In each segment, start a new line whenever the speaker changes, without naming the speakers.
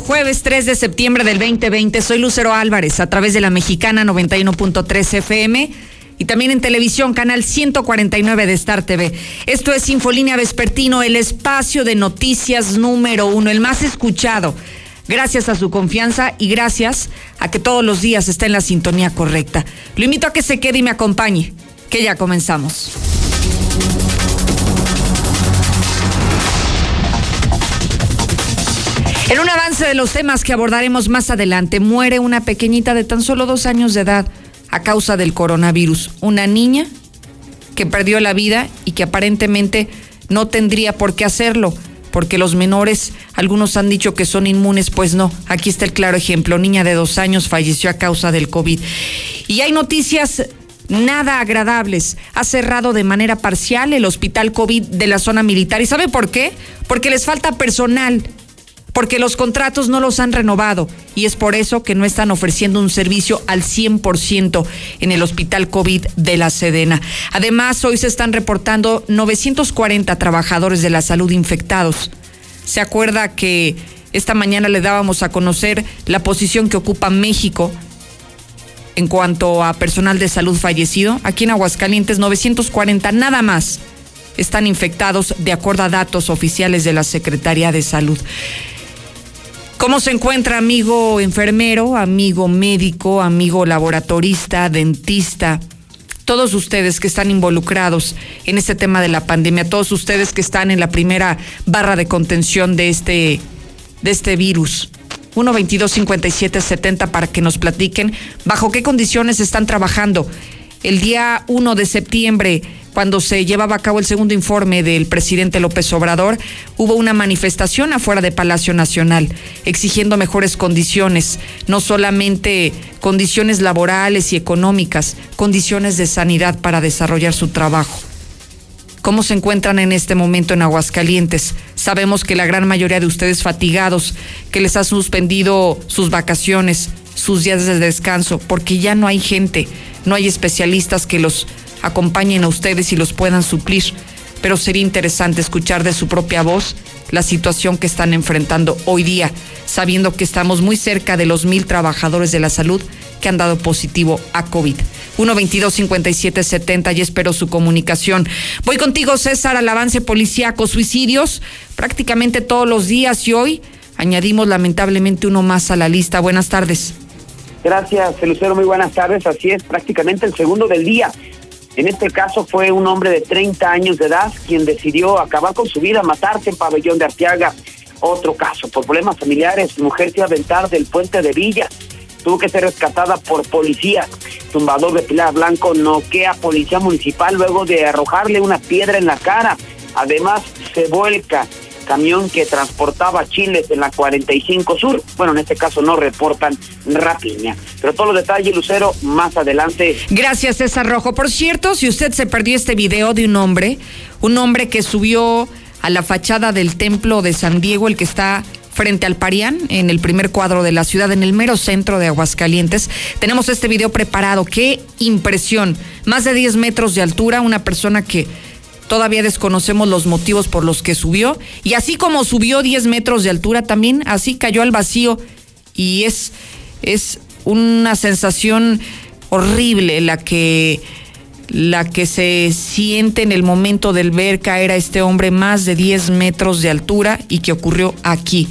jueves 3 de septiembre del 2020. Soy Lucero Álvarez a través de la mexicana 91.3 FM y también en televisión, canal 149 de Star TV. Esto es Infolínea Vespertino, el espacio de noticias número uno, el más escuchado. Gracias a su confianza y gracias a que todos los días está en la sintonía correcta. Lo invito a que se quede y me acompañe, que ya comenzamos. En un avance de los temas que abordaremos más adelante, muere una pequeñita de tan solo dos años de edad a causa del coronavirus. Una niña que perdió la vida y que aparentemente no tendría por qué hacerlo, porque los menores, algunos han dicho que son inmunes, pues no. Aquí está el claro ejemplo. Niña de dos años falleció a causa del COVID. Y hay noticias nada agradables. Ha cerrado de manera parcial el hospital COVID de la zona militar. ¿Y sabe por qué? Porque les falta personal porque los contratos no los han renovado y es por eso que no están ofreciendo un servicio al 100% en el hospital COVID de la Sedena. Además, hoy se están reportando 940 trabajadores de la salud infectados. ¿Se acuerda que esta mañana le dábamos a conocer la posición que ocupa México en cuanto a personal de salud fallecido? Aquí en Aguascalientes, 940 nada más están infectados de acuerdo a datos oficiales de la Secretaría de Salud. ¿Cómo se encuentra amigo enfermero, amigo médico, amigo laboratorista, dentista? Todos ustedes que están involucrados en este tema de la pandemia, todos ustedes que están en la primera barra de contención de este, de este virus. 1 22 57 70 para que nos platiquen bajo qué condiciones están trabajando. El día 1 de septiembre cuando se llevaba a cabo el segundo informe del presidente López Obrador, hubo una manifestación afuera de Palacio Nacional exigiendo mejores condiciones, no solamente condiciones laborales y económicas, condiciones de sanidad para desarrollar su trabajo. ¿Cómo se encuentran en este momento en Aguascalientes? Sabemos que la gran mayoría de ustedes fatigados, que les ha suspendido sus vacaciones, sus días de descanso, porque ya no hay gente, no hay especialistas que los acompañen a ustedes y los puedan suplir. Pero sería interesante escuchar de su propia voz la situación que están enfrentando hoy día, sabiendo que estamos muy cerca de los mil trabajadores de la salud que han dado positivo a COVID. 122-5770 y espero su comunicación. Voy contigo, César, al avance policíaco, suicidios prácticamente todos los días y hoy añadimos lamentablemente uno más a la lista. Buenas tardes.
Gracias, Lucero, muy buenas tardes. Así es, prácticamente el segundo del día. En este caso fue un hombre de 30 años de edad quien decidió acabar con su vida, matarse en Pabellón de Arteaga. Otro caso, por problemas familiares, mujer se a aventar del puente de Villa. Tuvo que ser rescatada por policía. Tumbador de Pilar Blanco noquea policía municipal luego de arrojarle una piedra en la cara. Además, se vuelca camión que transportaba chiles en la 45 Sur. Bueno, en este caso no reportan rapiña. Pero todos los detalles, Lucero, más adelante.
Gracias, César Rojo. Por cierto, si usted se perdió este video de un hombre, un hombre que subió a la fachada del templo de San Diego, el que está frente al Parián, en el primer cuadro de la ciudad, en el mero centro de Aguascalientes. Tenemos este video preparado. ¡Qué impresión! Más de 10 metros de altura, una persona que Todavía desconocemos los motivos por los que subió. Y así como subió 10 metros de altura, también así cayó al vacío. Y es, es una sensación horrible la que, la que se siente en el momento del ver caer a este hombre más de 10 metros de altura y que ocurrió aquí.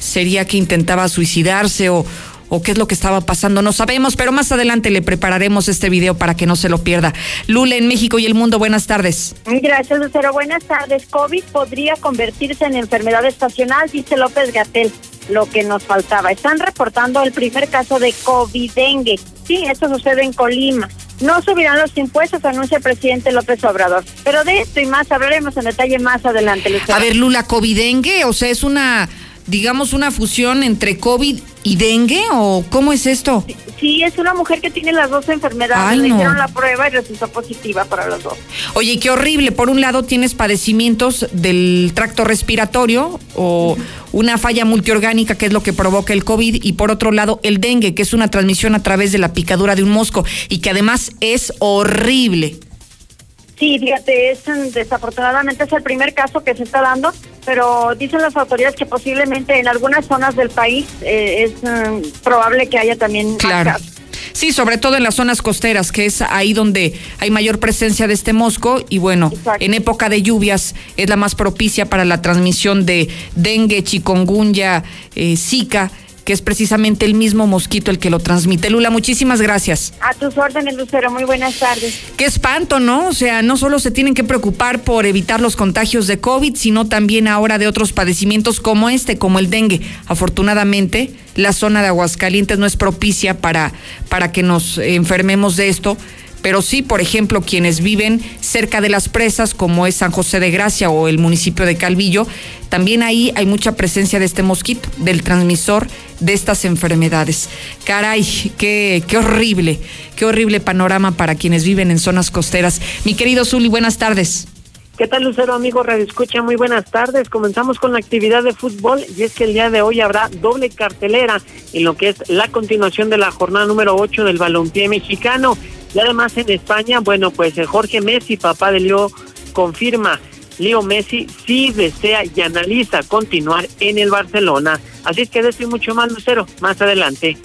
Sería que intentaba suicidarse o, o qué es lo que estaba pasando, no sabemos, pero más adelante le prepararemos este video para que no se lo pierda. Lula en México y el mundo, buenas tardes.
Gracias, Lucero. Buenas tardes. COVID podría convertirse en enfermedad estacional, dice López Gatel. Lo que nos faltaba. Están reportando el primer caso de COVID-dengue. Sí, esto sucede en Colima. No subirán los impuestos, anuncia el presidente López Obrador. Pero de esto y más hablaremos en detalle más adelante, Lucero.
A ver, Lula, COVID-dengue, o sea, es una digamos, una fusión entre COVID y dengue o cómo es esto?
Sí, es una mujer que tiene las dos enfermedades. Le hicieron la prueba y resultó positiva para los dos.
Oye, qué horrible. Por un lado tienes padecimientos del tracto respiratorio o una falla multiorgánica que es lo que provoca el COVID y por otro lado el dengue, que es una transmisión a través de la picadura de un mosco y que además es horrible.
Sí, fíjate, es, desafortunadamente es el primer caso que se está dando pero dicen las autoridades que posiblemente en algunas zonas del país eh, es mm, probable que haya también
claro. Sí, sobre todo en las zonas costeras, que es ahí donde hay mayor presencia de este mosco y bueno, en época de lluvias es la más propicia para la transmisión de dengue, chikungunya, eh, zika que es precisamente el mismo mosquito el que lo transmite. Lula, muchísimas gracias.
A tus órdenes, Lucero. Muy buenas tardes.
Qué espanto, ¿no? O sea, no solo se tienen que preocupar por evitar los contagios de COVID, sino también ahora de otros padecimientos como este, como el dengue. Afortunadamente, la zona de Aguascalientes no es propicia para, para que nos enfermemos de esto pero sí, por ejemplo, quienes viven cerca de las presas, como es San José de Gracia o el municipio de Calvillo, también ahí hay mucha presencia de este mosquito, del transmisor de estas enfermedades. Caray, qué, qué horrible, qué horrible panorama para quienes viven en zonas costeras. Mi querido Zuli, buenas tardes.
¿Qué tal, Lucero, amigo Radio Escucha? Muy buenas tardes. Comenzamos con la actividad de fútbol y es que el día de hoy habrá doble cartelera en lo que es la continuación de la jornada número 8 del balompié mexicano. Y además en España, bueno, pues eh, Jorge Messi, papá de Leo, confirma, Leo Messi sí desea y analiza continuar en el Barcelona. Así es que de mucho más, Lucero, más adelante.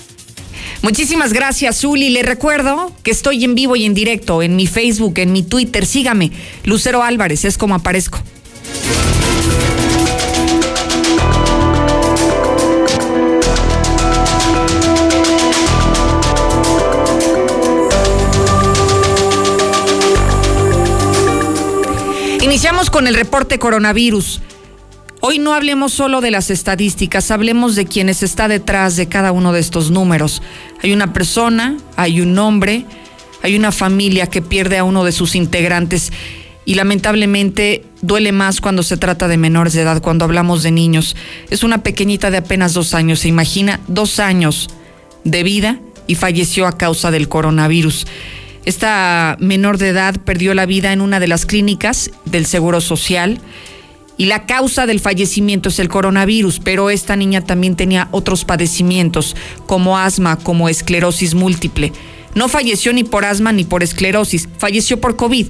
Muchísimas gracias, Zuli. Le recuerdo que estoy en vivo y en directo en mi Facebook, en mi Twitter. Sígame, Lucero Álvarez, es como aparezco. Iniciamos con el reporte coronavirus. Hoy no hablemos solo de las estadísticas, hablemos de quienes está detrás de cada uno de estos números. Hay una persona, hay un hombre, hay una familia que pierde a uno de sus integrantes y lamentablemente duele más cuando se trata de menores de edad, cuando hablamos de niños. Es una pequeñita de apenas dos años, se imagina, dos años de vida y falleció a causa del coronavirus. Esta menor de edad perdió la vida en una de las clínicas del Seguro Social y la causa del fallecimiento es el coronavirus, pero esta niña también tenía otros padecimientos como asma, como esclerosis múltiple. No falleció ni por asma ni por esclerosis, falleció por COVID,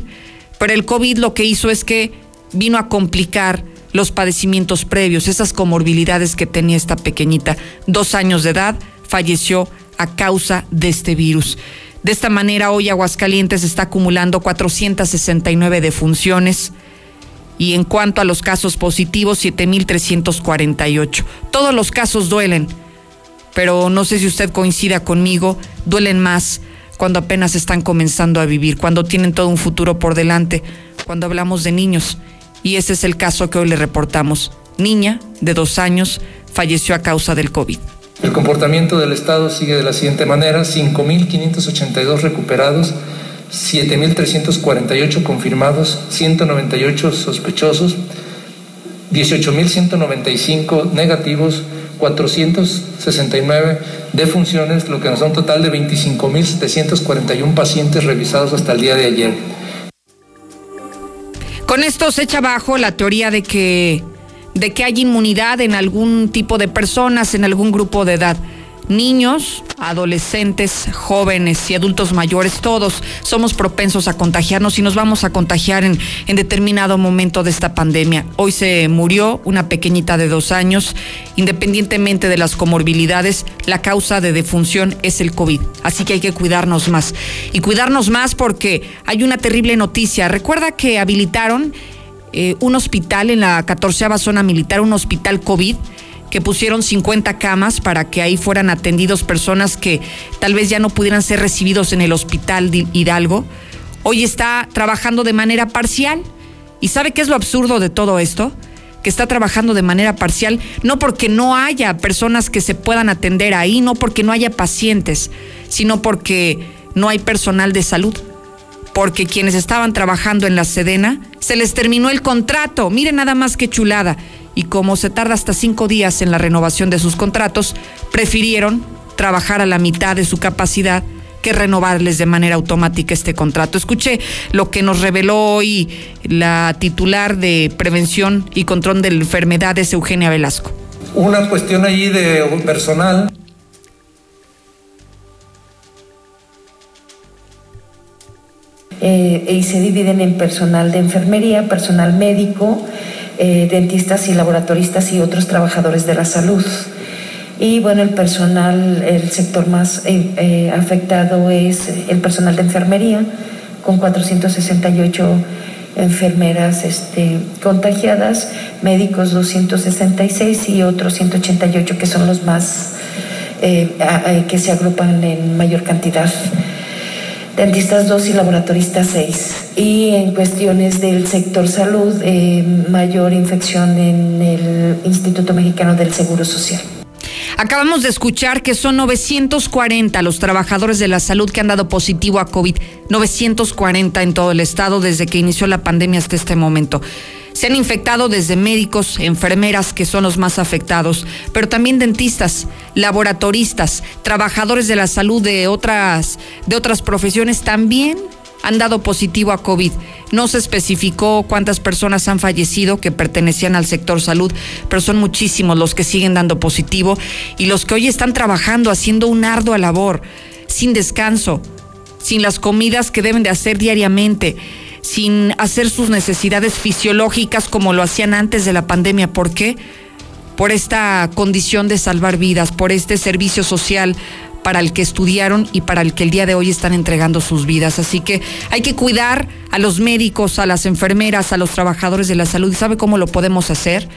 pero el COVID lo que hizo es que vino a complicar los padecimientos previos, esas comorbilidades que tenía esta pequeñita. Dos años de edad, falleció a causa de este virus. De esta manera, hoy Aguascalientes está acumulando 469 defunciones y en cuanto a los casos positivos, 7.348. Todos los casos duelen, pero no sé si usted coincida conmigo, duelen más cuando apenas están comenzando a vivir, cuando tienen todo un futuro por delante, cuando hablamos de niños. Y ese es el caso que hoy le reportamos. Niña de dos años falleció a causa del COVID.
El comportamiento del Estado sigue de la siguiente manera, 5.582 recuperados, 7.348 confirmados, 198 sospechosos, 18.195 negativos, 469 defunciones, lo que nos da un total de 25.741 pacientes revisados hasta el día de ayer.
Con esto se echa abajo la teoría de que de que hay inmunidad en algún tipo de personas, en algún grupo de edad. Niños, adolescentes, jóvenes y adultos mayores, todos somos propensos a contagiarnos y nos vamos a contagiar en, en, determinado momento de esta pandemia. Hoy se murió una pequeñita de dos años. Independientemente de las comorbilidades, la causa de defunción es el COVID. Así que hay que cuidarnos más. Y cuidarnos más porque hay una terrible noticia. Recuerda que habilitaron eh, un hospital en la 14 zona militar, un hospital COVID, que pusieron 50 camas para que ahí fueran atendidos personas que tal vez ya no pudieran ser recibidos en el hospital de Hidalgo. Hoy está trabajando de manera parcial. ¿Y sabe qué es lo absurdo de todo esto? que está trabajando de manera parcial, no porque no haya personas que se puedan atender ahí, no porque no haya pacientes, sino porque no hay personal de salud porque quienes estaban trabajando en la Sedena se les terminó el contrato. Miren nada más que chulada. Y como se tarda hasta cinco días en la renovación de sus contratos, prefirieron trabajar a la mitad de su capacidad que renovarles de manera automática este contrato. Escuche lo que nos reveló hoy la titular de Prevención y Control de Enfermedades, Eugenia Velasco.
Una cuestión allí de personal
Eh, y se dividen en personal de enfermería, personal médico, eh, dentistas y laboratoristas y otros trabajadores de la salud. Y bueno, el personal, el sector más eh, eh, afectado es el personal de enfermería, con 468 enfermeras este, contagiadas, médicos 266 y otros 188 que son los más que se agrupan en mayor cantidad dentistas 2 y laboratoristas 6. Y en cuestiones del sector salud, eh, mayor infección en el Instituto Mexicano del Seguro Social.
Acabamos de escuchar que son 940 los trabajadores de la salud que han dado positivo a COVID. 940 en todo el estado desde que inició la pandemia hasta este momento. Se han infectado desde médicos, enfermeras, que son los más afectados, pero también dentistas, laboratoristas, trabajadores de la salud de otras, de otras profesiones también han dado positivo a COVID. No se especificó cuántas personas han fallecido que pertenecían al sector salud, pero son muchísimos los que siguen dando positivo y los que hoy están trabajando, haciendo una ardua labor, sin descanso, sin las comidas que deben de hacer diariamente sin hacer sus necesidades fisiológicas como lo hacían antes de la pandemia. ¿Por qué? Por esta condición de salvar vidas, por este servicio social para el que estudiaron y para el que el día de hoy están entregando sus vidas. Así que hay que cuidar a los médicos, a las enfermeras, a los trabajadores de la salud. ¿Y sabe cómo lo podemos hacer?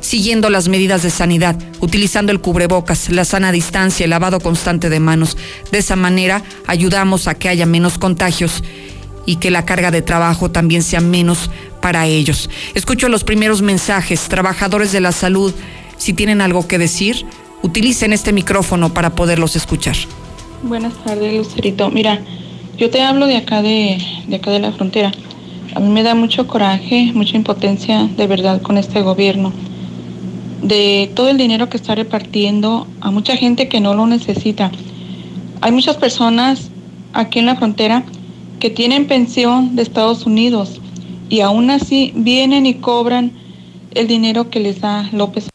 Siguiendo las medidas de sanidad, utilizando el cubrebocas, la sana distancia, el lavado constante de manos. De esa manera ayudamos a que haya menos contagios y que la carga de trabajo también sea menos para ellos. Escucho los primeros mensajes. Trabajadores de la salud, si tienen algo que decir, utilicen este micrófono para poderlos escuchar.
Buenas tardes, Lucerito. Mira, yo te hablo de acá de, de acá de la frontera. A mí me da mucho coraje, mucha impotencia de verdad con este gobierno. De todo el dinero que está repartiendo a mucha gente que no lo necesita. Hay muchas personas aquí en la frontera que tienen pensión de Estados Unidos y aún así vienen y cobran el dinero que les da López.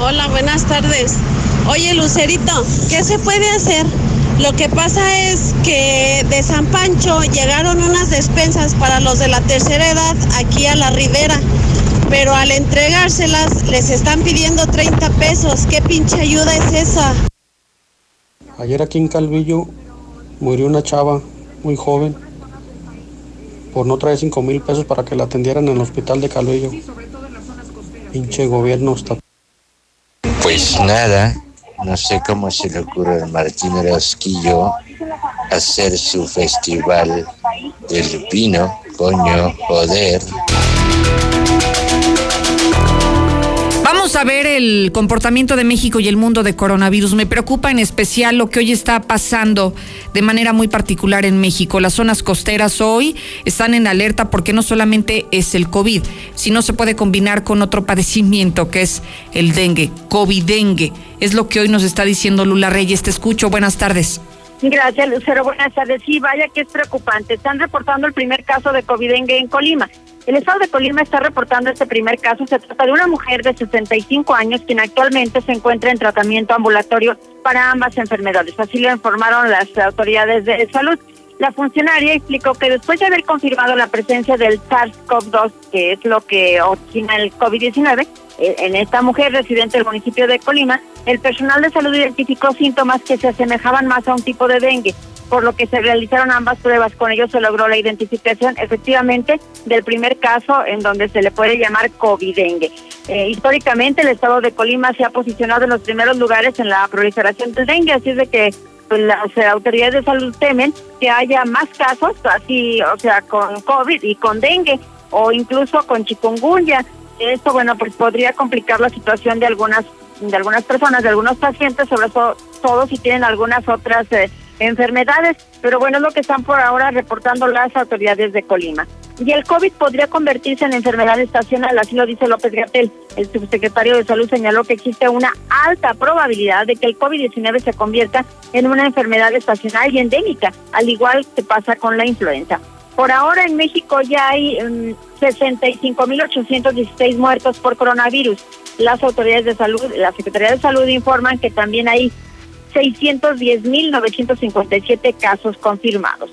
Hola, buenas tardes. Oye, Lucerito, ¿qué se puede hacer? Lo que pasa es que de San Pancho llegaron unas despensas para los de la tercera edad aquí a la ribera, pero al entregárselas les están pidiendo 30 pesos. ¿Qué pinche ayuda es esa?
Ayer aquí en Calvillo murió una chava muy joven por no traer 5 mil pesos para que la atendieran en el hospital de Calvillo. Pinche gobierno está.
Pues nada, no sé cómo se le ocurre a Martín Rosquillo hacer su festival del vino, coño, joder.
A ver el comportamiento de México y el mundo de coronavirus. Me preocupa en especial lo que hoy está pasando de manera muy particular en México. Las zonas costeras hoy están en alerta porque no solamente es el COVID, sino se puede combinar con otro padecimiento que es el dengue, COVID-dengue. Es lo que hoy nos está diciendo Lula Reyes. Te escucho. Buenas tardes.
Gracias, Lucero. Buenas tardes. Sí, vaya que es preocupante. Están reportando el primer caso de COVID-dengue en Colima. El estado de Colima está reportando este primer caso. Se trata de una mujer de 65 años quien actualmente se encuentra en tratamiento ambulatorio para ambas enfermedades. Así lo informaron las autoridades de salud. La funcionaria explicó que después de haber confirmado la presencia del SARS-CoV-2, que es lo que origina el COVID-19, eh, en esta mujer residente del municipio de Colima, el personal de salud identificó síntomas que se asemejaban más a un tipo de dengue por lo que se realizaron ambas pruebas. Con ello se logró la identificación efectivamente del primer caso en donde se le puede llamar COVID-dengue. Eh, históricamente el estado de Colima se ha posicionado en los primeros lugares en la proliferación del dengue, así es de que las autoridades de salud temen que haya más casos, así, o sea, con COVID y con dengue o incluso con chikungunya. Esto, bueno, pues podría complicar la situación de algunas de algunas personas, de algunos pacientes, sobre todo, si tienen algunas otras eh, enfermedades, pero bueno, es lo que están por ahora reportando las autoridades de Colima. Y el COVID podría convertirse en enfermedad estacional, así lo dice López Gatel. El subsecretario de Salud señaló que existe una alta probabilidad de que el COVID-19 se convierta en una enfermedad estacional y endémica, al igual que pasa con la influenza. Por ahora en México ya hay 65.816 mm, muertos por coronavirus. Las autoridades de salud, la Secretaría de Salud informan que también hay 610.957 casos confirmados.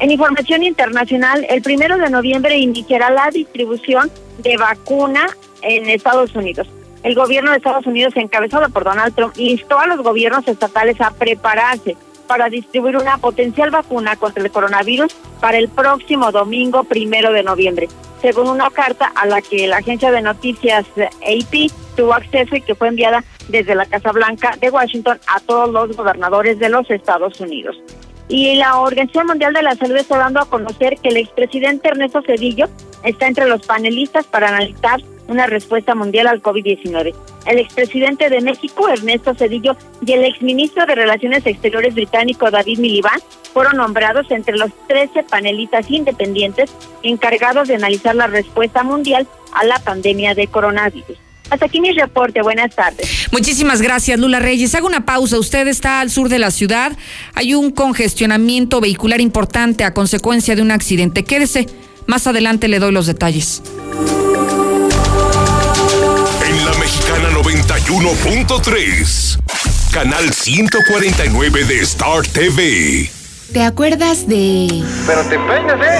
En información internacional, el primero de noviembre iniciará la distribución de vacuna en Estados Unidos. El gobierno de Estados Unidos, encabezado por Donald Trump, instó a los gobiernos estatales a prepararse para distribuir una potencial vacuna contra el coronavirus para el próximo domingo primero de noviembre, según una carta a la que la agencia de noticias AP tuvo acceso y que fue enviada desde la Casa Blanca de Washington a todos los gobernadores de los Estados Unidos. Y la Organización Mundial de la Salud está dando a conocer que el expresidente Ernesto Cedillo está entre los panelistas para analizar una respuesta mundial al COVID-19. El expresidente de México, Ernesto Cedillo, y el exministro de Relaciones Exteriores británico, David Miliband, fueron nombrados entre los 13 panelistas independientes encargados de analizar la respuesta mundial a la pandemia de coronavirus. Hasta aquí mi reporte. Buenas tardes.
Muchísimas gracias, Lula Reyes. Hago una pausa. Usted está al sur de la ciudad. Hay un congestionamiento vehicular importante a consecuencia de un accidente. Quédese. Más adelante le doy los detalles.
91.3, canal 149 de Star TV.
¿Te acuerdas de...
Pero te peinas, ¿eh?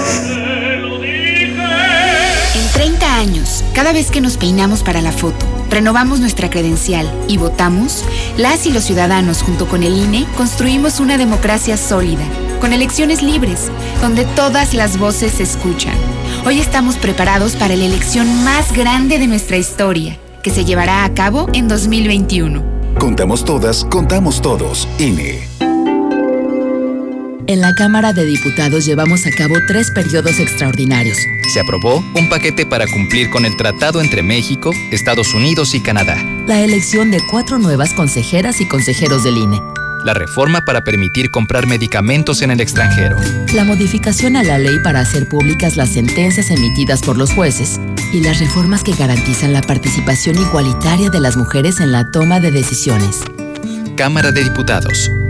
En 30 años, cada vez que nos peinamos para la foto, renovamos nuestra credencial y votamos, las y los ciudadanos junto con el INE construimos una democracia sólida, con elecciones libres, donde todas las voces se escuchan. Hoy estamos preparados para la elección más grande de nuestra historia, que se llevará a cabo en 2021.
Contamos todas, contamos todos. INE.
En la Cámara de Diputados llevamos a cabo tres periodos extraordinarios.
Se aprobó un paquete para cumplir con el tratado entre México, Estados Unidos y Canadá.
La elección de cuatro nuevas consejeras y consejeros del INE.
La reforma para permitir comprar medicamentos en el extranjero.
La modificación a la ley para hacer públicas las sentencias emitidas por los jueces. Y las reformas que garantizan la participación igualitaria de las mujeres en la toma de decisiones.
Cámara de Diputados.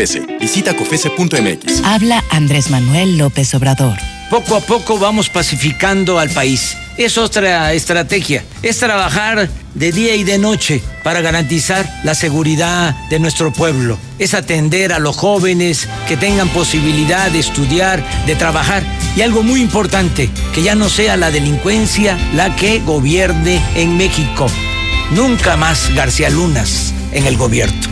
COFESE. Visita COFESE.mx.
Habla Andrés Manuel López Obrador.
Poco a poco vamos pacificando al país. Es otra estrategia. Es trabajar de día y de noche para garantizar la seguridad de nuestro pueblo. Es atender a los jóvenes que tengan posibilidad de estudiar, de trabajar. Y algo muy importante, que ya no sea la delincuencia la que gobierne en México. Nunca más García Lunas en el gobierno.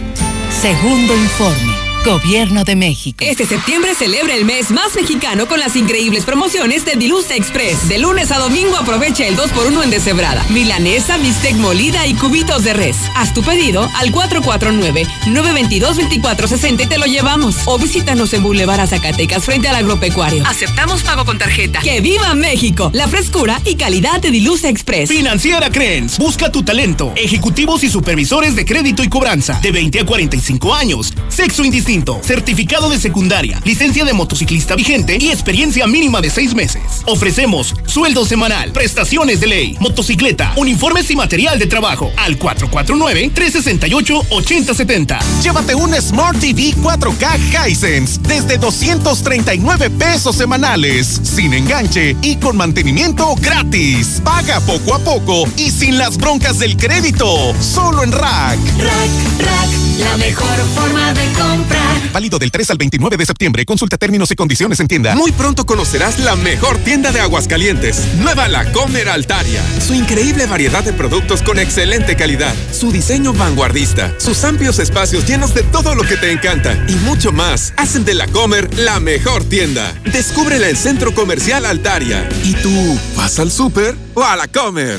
Segundo informe. Gobierno de México.
Este septiembre celebra el mes más mexicano con las increíbles promociones de Dilusa Express. De lunes a domingo aprovecha el 2x1 en deshebrada, milanesa, bistec molida y cubitos de res. Haz tu pedido al 449-922-2460 y te lo llevamos. O visítanos en Boulevard a Zacatecas frente al agropecuario. Aceptamos pago con tarjeta. ¡Que viva México! La frescura y calidad de Dilusa Express.
Financiera Crens. Busca tu talento. Ejecutivos y supervisores de crédito y cobranza. De 20 a 45 años. Sexo indistinto certificado de secundaria, licencia de motociclista vigente y experiencia mínima de seis meses. Ofrecemos sueldo semanal, prestaciones de ley, motocicleta, uniformes y material de trabajo al 449-368-8070.
Llévate un Smart TV 4K Hisense desde 239 pesos semanales, sin enganche y con mantenimiento gratis. Paga poco a poco y sin las broncas del crédito. Solo en Rack.
Rack, Rack, la mejor forma de comprar.
Válido del 3 al 29 de septiembre. Consulta términos y condiciones en tienda.
Muy pronto conocerás la mejor tienda de Aguascalientes. Nueva La Comer Altaria. Su increíble variedad de productos con excelente calidad. Su diseño vanguardista. Sus amplios espacios llenos de todo lo que te encanta. Y mucho más. Hacen de La Comer la mejor tienda. Descúbrela en Centro Comercial Altaria. ¿Y tú vas al súper o a La Comer?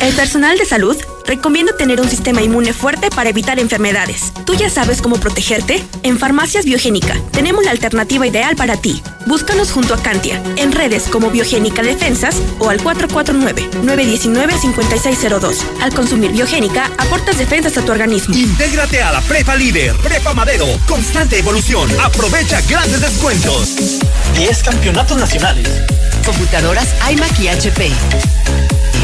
El personal de salud recomiendo tener un sistema inmune fuerte para evitar enfermedades. ¿Tú ya sabes cómo protegerte? En Farmacias Biogénica tenemos la alternativa ideal para ti. Búscanos junto a Cantia, en redes como Biogénica Defensas o al 449-919-5602. Al consumir Biogénica, aportas defensas a tu organismo.
Intégrate a la Prepa Líder, Prepa Madero, constante evolución. Aprovecha grandes descuentos.
10 campeonatos nacionales.
Computadoras iMac y HP.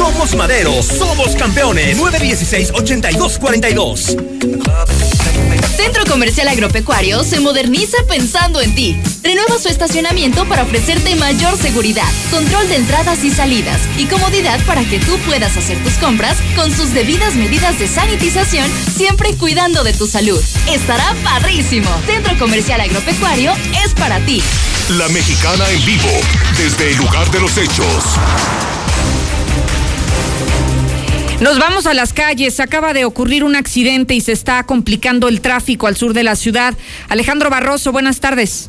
Somos Madero, somos campeones. 916-8242.
Centro Comercial Agropecuario se moderniza pensando en ti. Renueva su estacionamiento para ofrecerte mayor seguridad, control de entradas y salidas y comodidad para que tú puedas hacer tus compras con sus debidas medidas de sanitización, siempre cuidando de tu salud. Estará padrísimo. Centro Comercial Agropecuario es para ti.
La mexicana en vivo, desde el lugar de los hechos.
Nos vamos a las calles. Acaba de ocurrir un accidente y se está complicando el tráfico al sur de la ciudad. Alejandro Barroso, buenas tardes.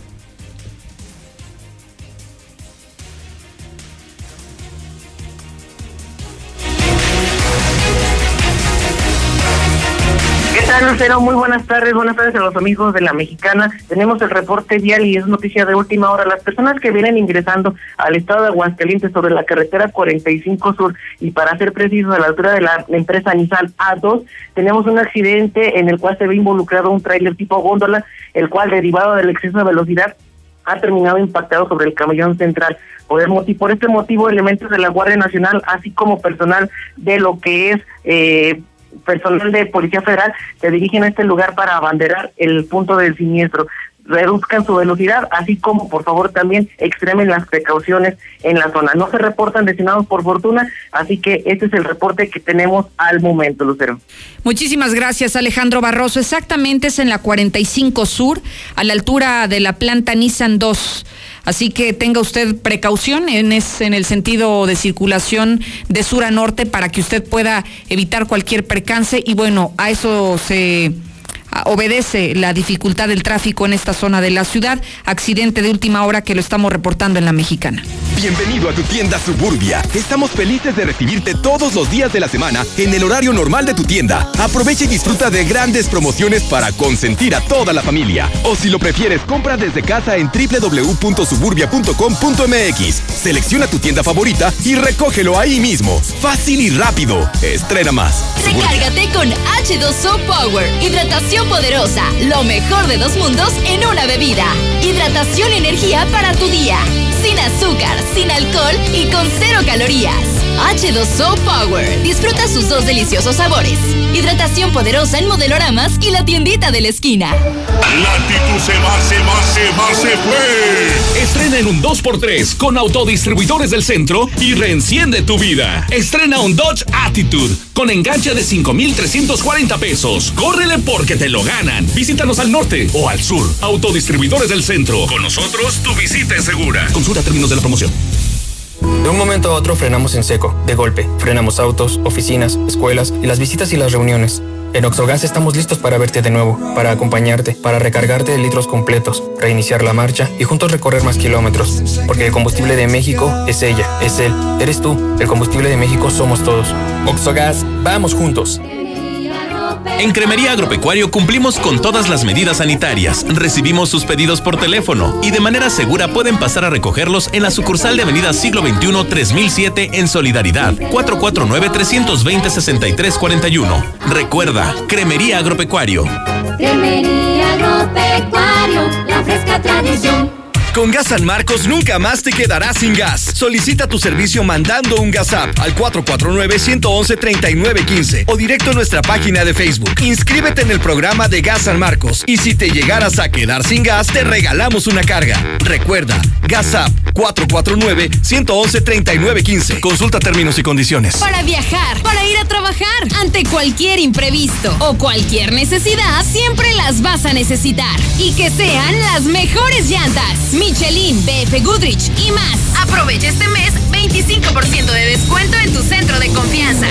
Tal, Lucero? Muy buenas tardes, buenas tardes a los amigos de la Mexicana. Tenemos el reporte vial y es noticia de última hora. Las personas que vienen ingresando al estado de Aguascalientes sobre la carretera 45 Sur y para ser precisos a la altura de la empresa Nissan A2, tenemos un accidente en el cual se ve involucrado un tráiler tipo góndola, el cual derivado del exceso de velocidad ha terminado impactado sobre el camellón central. Por, el por este motivo, elementos de la Guardia Nacional, así como personal de lo que es eh, personal de Policía Federal, se dirigen a este lugar para abanderar el punto del siniestro. Reduzcan su velocidad, así como por favor también extremen las precauciones en la zona. No se reportan destinados por fortuna, así que este es el reporte que tenemos al momento, Lucero.
Muchísimas gracias, Alejandro Barroso. Exactamente es en la 45 Sur, a la altura de la planta Nissan 2. Así que tenga usted precaución en, es, en el sentido de circulación de sur a norte para que usted pueda evitar cualquier percance. Y bueno, a eso se obedece la dificultad del tráfico en esta zona de la ciudad. Accidente de última hora que lo estamos reportando en la mexicana.
Bienvenido a tu tienda Suburbia. Estamos felices de recibirte todos los días de la semana en el horario normal de tu tienda. Aprovecha y disfruta de grandes promociones para consentir a toda la familia. O si lo prefieres, compra desde casa en www.suburbia.com.mx. Selecciona tu tienda favorita y recógelo ahí mismo. Fácil y rápido. Estrena más.
Recárgate con H2O Power. Hidratación poderosa. Lo mejor de dos mundos en una bebida. Hidratación y energía para tu día. Sin azúcar, sin alcohol y con cero calorías. H2O Power. Disfruta sus dos deliciosos sabores. Hidratación poderosa en modeloramas y la tiendita de la esquina.
Latitud se va, se va, se va, se fue.
Estrena en un 2x3 con autodistribuidores del centro y reenciende tu vida. Estrena un Dodge Attitude con enganche de 5,340 pesos. Córrele porque te lo ganan. Visítanos al norte o al sur. Autodistribuidores del centro. Con nosotros tu visita es segura. Consulta términos de la promoción.
De un momento a otro frenamos en seco, de golpe. Frenamos autos, oficinas, escuelas y las visitas y las reuniones. En Oxogas estamos listos para verte de nuevo, para acompañarte, para recargarte de litros completos, reiniciar la marcha y juntos recorrer más kilómetros. Porque el combustible de México es ella, es él, eres tú. El combustible de México somos todos. Oxogas, vamos juntos.
En Cremería Agropecuario cumplimos con todas las medidas sanitarias. Recibimos sus pedidos por teléfono y de manera segura pueden pasar a recogerlos en la sucursal de Avenida Siglo XXI 3007 en Solidaridad 449-320-6341. Recuerda, Cremería Agropecuario.
Cremería Agropecuario, la fresca tradición.
Con Gas San Marcos nunca más te quedarás sin gas. Solicita tu servicio mandando un gas app al 449-111-3915 o directo a nuestra página de Facebook. Inscríbete en el programa de Gas San Marcos y si te llegaras a quedar sin gas, te regalamos una carga. Recuerda, Gas App 449-111-3915. Consulta términos y condiciones.
Para viajar, para ir a trabajar, ante cualquier imprevisto o cualquier necesidad, siempre las vas a necesitar. Y que sean las mejores llantas. Michelin, BF Goodrich y más. Aprovecha este mes 25% de descuento en tu centro de confianza.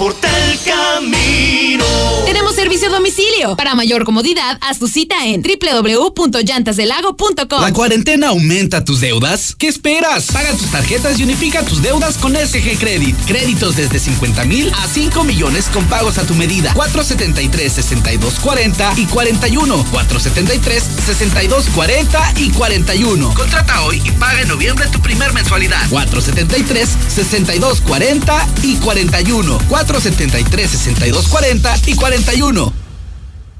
Importa el camino.
Tenemos servicio a domicilio. Para mayor comodidad, haz tu cita en www.llantasdelago.com.
¿La cuarentena aumenta tus deudas? ¿Qué esperas? Paga tus tarjetas y unifica tus deudas con SG Credit. Créditos desde 50 mil a 5 millones con pagos a tu medida. 473 6240 y 41. 473 6240 y 41. Contrata hoy y paga en noviembre tu primer mensualidad. 473 6240 y 41. 473 6240 y 41.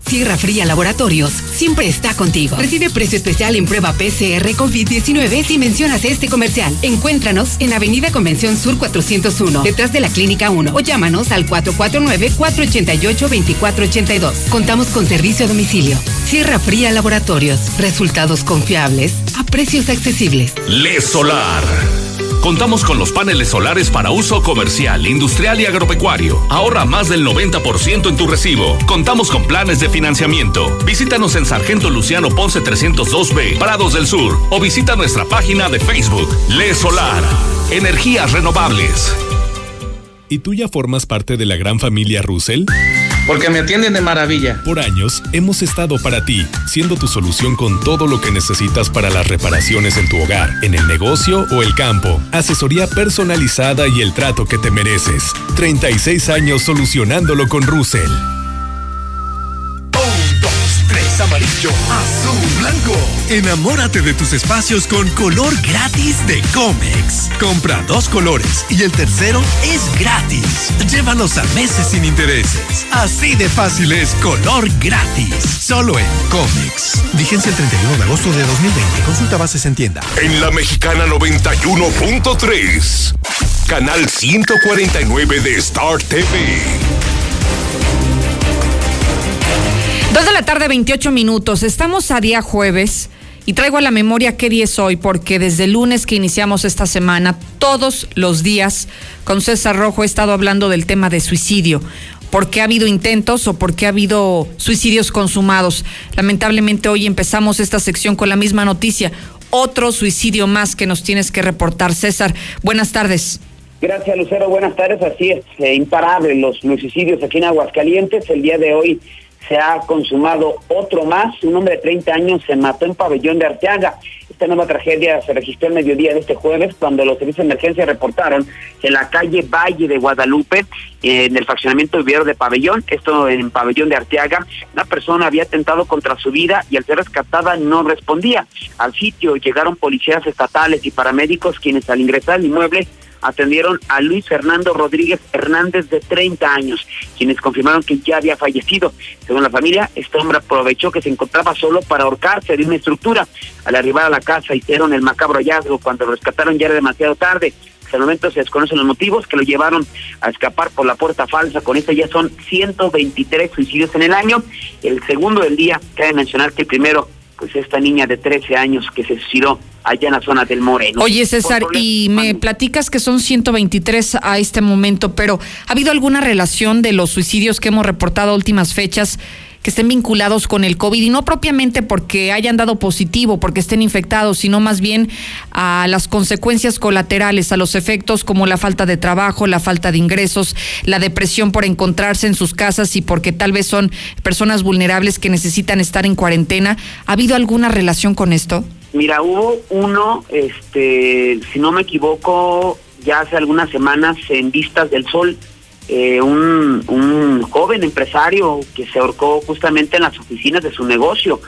Sierra Fría Laboratorios siempre está contigo. Recibe precio especial en prueba PCR COVID-19 si mencionas este comercial. Encuéntranos en Avenida Convención Sur 401, detrás de la Clínica 1 o llámanos al 449-488-2482. Contamos con servicio a domicilio. Sierra Fría Laboratorios. Resultados confiables a precios accesibles.
Le Solar. Contamos con los paneles solares para uso comercial, industrial y agropecuario. Ahorra más del 90% en tu recibo. Contamos con planes de financiamiento. Visítanos en Sargento Luciano Ponce 302B, Prados del Sur, o visita nuestra página de Facebook, Le Solar. Energías renovables.
¿Y tú ya formas parte de la gran familia Russell?
Porque me atienden de maravilla.
Por años hemos estado para ti, siendo tu solución con todo lo que necesitas para las reparaciones en tu hogar, en el negocio o el campo. Asesoría personalizada y el trato que te mereces. 36 años solucionándolo con Russell.
Azul, blanco. Enamórate de tus espacios con color gratis de Comex. Compra dos colores y el tercero es gratis. Llévalos a meses sin intereses. Así de fácil es color gratis. Solo en Comex. Vigencia el 31 de agosto de 2020. Consulta bases en tienda.
En la mexicana 91.3. Canal 149 de Star TV.
Dos de la tarde, 28 minutos. Estamos a día jueves y traigo a la memoria qué día es hoy, porque desde el lunes que iniciamos esta semana, todos los días, con César Rojo he estado hablando del tema de suicidio. ¿Por qué ha habido intentos o por qué ha habido suicidios consumados? Lamentablemente hoy empezamos esta sección con la misma noticia. Otro suicidio más que nos tienes que reportar. César, buenas tardes.
Gracias, Lucero. Buenas tardes. Así es, eh, imparable los suicidios aquí en Aguascalientes. El día de hoy se ha consumado otro más. Un hombre de 30 años se mató en Pabellón de Arteaga. Esta nueva tragedia se registró el mediodía de este jueves cuando los servicios de emergencia reportaron que en la calle Valle de Guadalupe, en el fraccionamiento vivero de Pabellón, esto en Pabellón de Arteaga, una persona había atentado contra su vida y al ser rescatada no respondía. Al sitio llegaron policías estatales y paramédicos quienes al ingresar al inmueble atendieron a Luis Fernando Rodríguez Hernández de 30 años, quienes confirmaron que ya había fallecido. Según la familia, este hombre aprovechó que se encontraba solo para ahorcarse de una estructura. Al arribar a la casa hicieron el macabro hallazgo. Cuando lo rescataron ya era demasiado tarde. Hasta el momento se desconocen los motivos que lo llevaron a escapar por la puerta falsa. Con esto ya son 123 suicidios en el año. El segundo del día, cabe mencionar que el primero pues esta niña de 13 años que se suicidó allá en la zona del Moreno.
Oye César, y me platicas que son 123 a este momento, pero ¿ha habido alguna relación de los suicidios que hemos reportado a últimas fechas? Que estén vinculados con el COVID y no propiamente porque hayan dado positivo, porque estén infectados, sino más bien a las consecuencias colaterales, a los efectos como la falta de trabajo, la falta de ingresos, la depresión por encontrarse en sus casas y porque tal vez son personas vulnerables que necesitan estar en cuarentena. ¿Ha habido alguna relación con esto?
Mira, hubo uno, este, si no me equivoco, ya hace algunas semanas en Vistas del Sol, eh, un, un joven empresario que se ahorcó justamente en las oficinas de su negocio.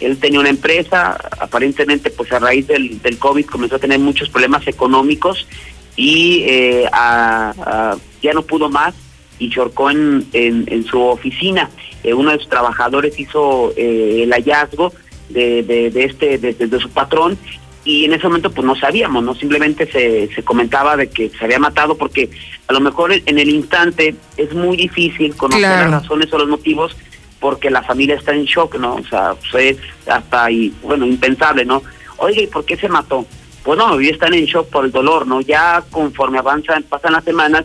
Él tenía una empresa, aparentemente pues a raíz del, del COVID comenzó a tener muchos problemas económicos y eh, ya no pudo más y chorcó en, en, su oficina. Eh, uno de sus trabajadores hizo el hallazgo de, de, este de, de, su patrón y en ese momento pues no sabíamos, no simplemente se, se comentaba de que se había matado porque a lo mejor en el instante es muy difícil conocer las razones o los motivos porque la familia está en shock, ¿no? O sea, es hasta ahí, bueno, impensable, ¿no? Oiga, ¿y por qué se mató? Pues no, hoy están en shock por el dolor, ¿no? Ya conforme avanzan, pasan las semanas,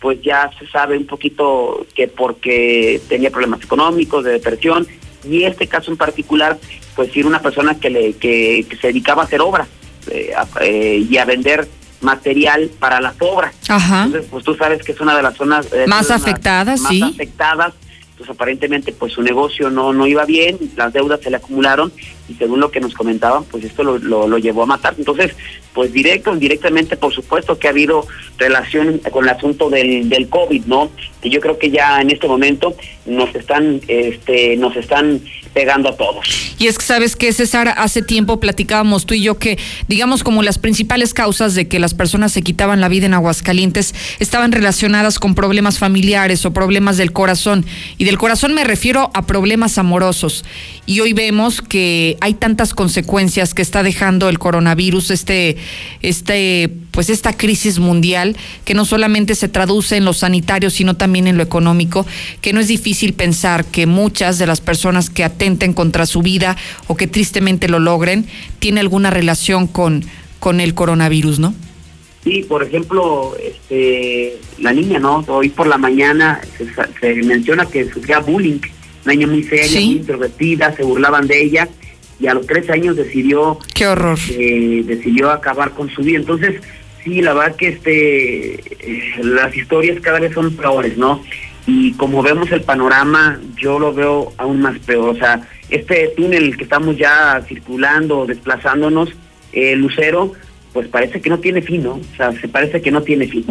pues ya se sabe un poquito que porque tenía problemas económicos, de depresión, y este caso en particular, pues era una persona que, le, que, se dedicaba a hacer obras eh, eh, y a vender material para las obras.
Ajá.
Entonces, pues tú sabes que es una de las zonas eh,
Más afectadas,
más
sí.
afectadas. Pues aparentemente pues su negocio no no iba bien, las deudas se le acumularon y según lo que nos comentaban, pues esto lo, lo, lo llevó a matar. Entonces, pues directo, indirectamente, por supuesto que ha habido relación con el asunto del, del COVID, ¿no? Que yo creo que ya en este momento nos están, este, nos están pegando a todos.
Y es que sabes que César, hace tiempo platicábamos tú y yo que, digamos, como las principales causas de que las personas se quitaban la vida en Aguascalientes estaban relacionadas con problemas familiares o problemas del corazón. Y del corazón me refiero a problemas amorosos. Y hoy vemos que hay tantas consecuencias que está dejando el coronavirus, este, este, pues esta crisis mundial, que no solamente se traduce en lo sanitario, sino también en lo económico, que no es difícil pensar que muchas de las personas que atenten contra su vida o que tristemente lo logren, tiene alguna relación con, con el coronavirus, ¿no?
Sí, por ejemplo, este, la niña, ¿no? Hoy por la mañana se, se menciona que sufría bullying, una niña muy seria,
Sí.
muy introvertida, se burlaban de ella y a los tres años decidió
Qué horror.
eh, decidió acabar con su vida. Entonces, sí, la verdad que este eh, las historias cada vez son peores, ¿no? Y como vemos el panorama, yo lo veo aún más peor. O sea, este túnel que estamos ya circulando, desplazándonos, eh, Lucero, pues parece que no tiene fin, ¿no? O sea, se parece que no tiene fin.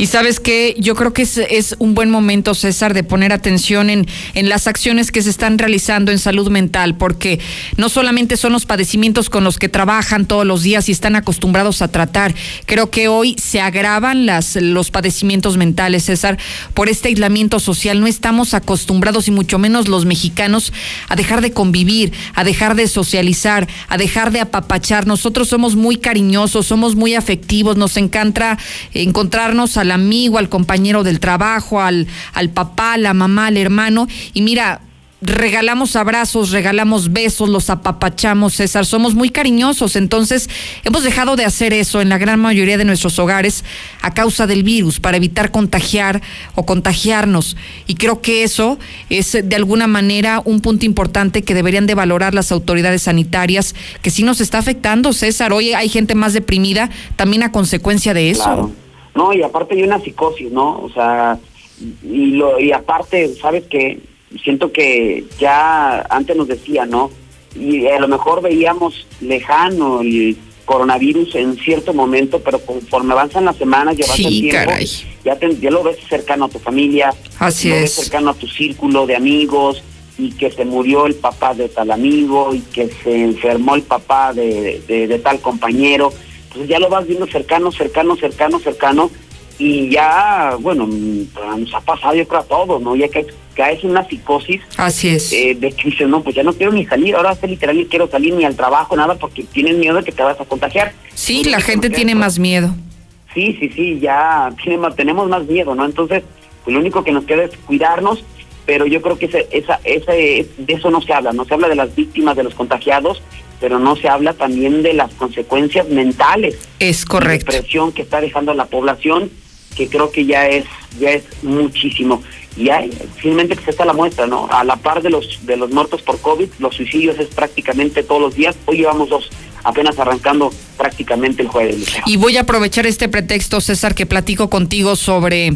Y sabes que yo creo que es, un buen momento, César, de poner atención en, las acciones que se están realizando en salud mental, porque no solamente son los padecimientos con los que trabajan todos los días y están acostumbrados a tratar, creo que hoy se agravan las, los padecimientos mentales, César, por este aislamiento social. No estamos acostumbrados, y mucho menos los mexicanos, a dejar de convivir, a dejar de socializar, a dejar de apapachar. Nosotros somos muy cariñosos, somos muy afectivos, nos encanta encontrarnos al amigo, al compañero del trabajo, al, al papá, la mamá, al hermano. Y mira, regalamos abrazos, regalamos besos, los apapachamos, César, somos muy cariñosos, entonces hemos dejado de hacer eso en la gran mayoría de nuestros hogares a causa del virus, para evitar contagiar o contagiarnos. Y creo que eso es de alguna manera un punto importante que deberían de valorar las autoridades sanitarias, que sí nos está afectando, César, hoy hay gente más deprimida también a consecuencia de eso.
Claro. No, y aparte hay una psicosis, ¿no? O sea, y, lo, y aparte, ¿sabes qué? Siento que ya antes nos decía, ¿no? Y a lo mejor veíamos lejano el coronavirus en cierto momento, pero conforme avanzan las semanas, llevas
Sí,
el tiempo,
caray.
ya, te- ya lo ves cercano a tu familia,
Así
lo
es.
ves cercano a tu círculo de amigos, y que se murió el papá de tal amigo, y que se enfermó el papá de, de- de tal compañero. Entonces ya lo vas viendo cercano, cercano, cercano, cercano, y ya, bueno, nos ha pasado yo creo a todos, ¿no? Ya que caes en una psicosis
Así es.
eh, de que dices, no, pues ya no quiero ni salir, ahora literal ni quiero salir ni al trabajo, nada, porque tienes miedo de que te vas a contagiar.
Sí, la gente tiene más miedo.
Sí, sí, sí, ya tiene más- tenemos más miedo, ¿no? Entonces, pues lo único que nos queda es cuidarnos, pero yo creo que ese, esa, ese, de eso no se habla, no se habla de las víctimas, de los contagiados, pero no se habla también de las consecuencias mentales.
Es correcto.
Depresión que está dejando a la población, que creo que ya es, ya es muchísimo. Y hay, finalmente pues está la muestra, ¿no? A la par de los, de los muertos por COVID, los suicidios es prácticamente todos los días. Hoy llevamos dos, apenas arrancando prácticamente el jueves.
Y voy a aprovechar este pretexto, César, que platico contigo sobre,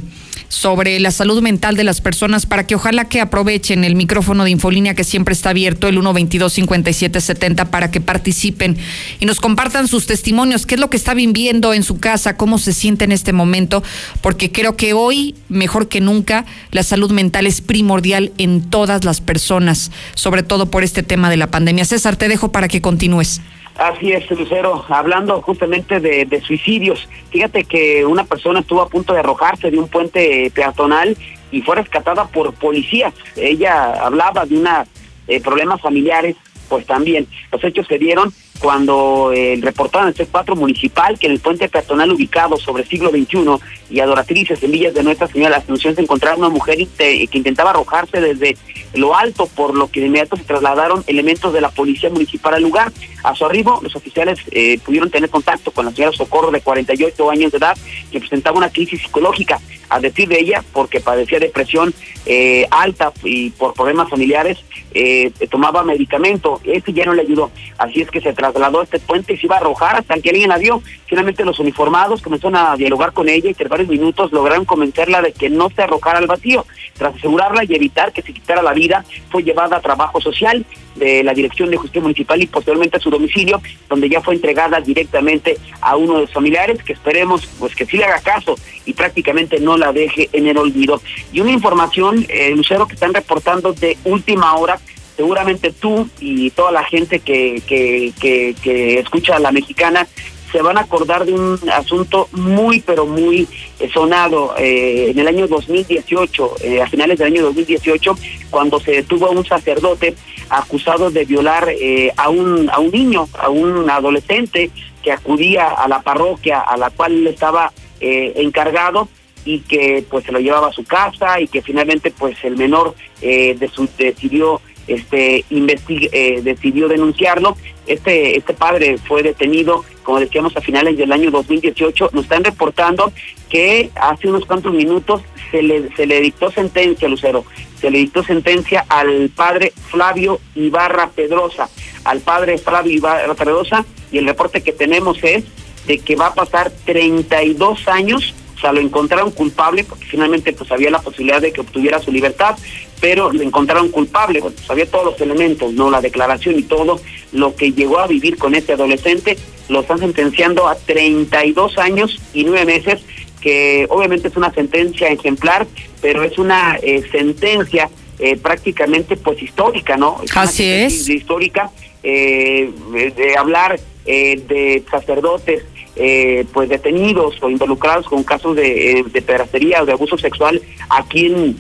sobre la salud mental de las personas para que ojalá que aprovechen el micrófono de Infolínea que siempre está abierto, el 122-5770, para que participen y nos compartan sus testimonios, qué es lo que está viviendo en su casa, cómo se siente en este momento, porque creo que hoy, mejor que nunca, la salud mental es primordial en todas las personas, sobre todo por este tema de la pandemia. César, te dejo para que continúes.
Así es, Lucero, hablando justamente de, de suicidios. Fíjate que una persona estuvo a punto de arrojarse de un puente peatonal y fue rescatada por policías. Ella hablaba de una eh, problemas familiares, pues también. Los hechos se dieron cuando eh, reportaron el C4 municipal que en el puente peatonal ubicado sobre siglo XXI y adoratrices en Villas de Nuestra Señora de la Asunción se encontraba una mujer que intentaba arrojarse desde lo alto, por lo que de inmediato se trasladaron elementos de la policía municipal al lugar. A su arribo, los oficiales eh, pudieron tener contacto con la señora Socorro de 48 años de edad, que presentaba una crisis psicológica, a decir de ella, porque padecía depresión eh, alta y por problemas familiares, eh, tomaba medicamento. Este ya no le ayudó. Así es que se trasladó este puente y se iba a arrojar hasta que alguien la vio. Finalmente los uniformados comenzaron a dialogar con ella y tras varios minutos lograron convencerla de que no se arrojara al vacío. Tras asegurarla y evitar que se quitara la vida, fue llevada a trabajo social de la Dirección de Justicia Municipal y posteriormente a su domicilio, donde ya fue entregada directamente a uno de los familiares, que esperemos pues que sí le haga caso y prácticamente no la deje en el olvido. Y una información, eh, Lucero, que están reportando de última hora, seguramente tú y toda la gente que, que, que, escucha a la mexicana se van a acordar de un asunto muy, pero muy eh, sonado eh, en el año 2018, eh, a finales del año 2018, cuando se detuvo a un sacerdote acusado de violar a, un, a un niño, a un adolescente que acudía a la parroquia a la cual él estaba encargado y que pues se lo llevaba a su casa y que finalmente pues el menor de su, decidió este eh, decidió denunciarlo. Este este padre fue detenido, como decíamos a finales del año 2018. Nos están reportando que hace unos cuantos minutos se le se le dictó sentencia, Lucero. Se le dictó sentencia al padre Flavio Ibarra Pedrosa, al padre Flavio Ibarra Pedrosa y el reporte que tenemos es de que va a pasar 32 años o sea, lo encontraron culpable porque finalmente pues había la posibilidad de que obtuviera su libertad, pero lo encontraron culpable, bueno, pues había todos los elementos, no la declaración y todo lo que llegó a vivir con este adolescente, lo están sentenciando a 32 años y 9 meses, que obviamente es una sentencia ejemplar, pero es una eh, sentencia eh, prácticamente pues histórica, ¿no?
Así es.
Histórica, eh, de hablar de sacerdotes eh, pues detenidos o involucrados con casos de, eh, de o de abuso sexual aquí en,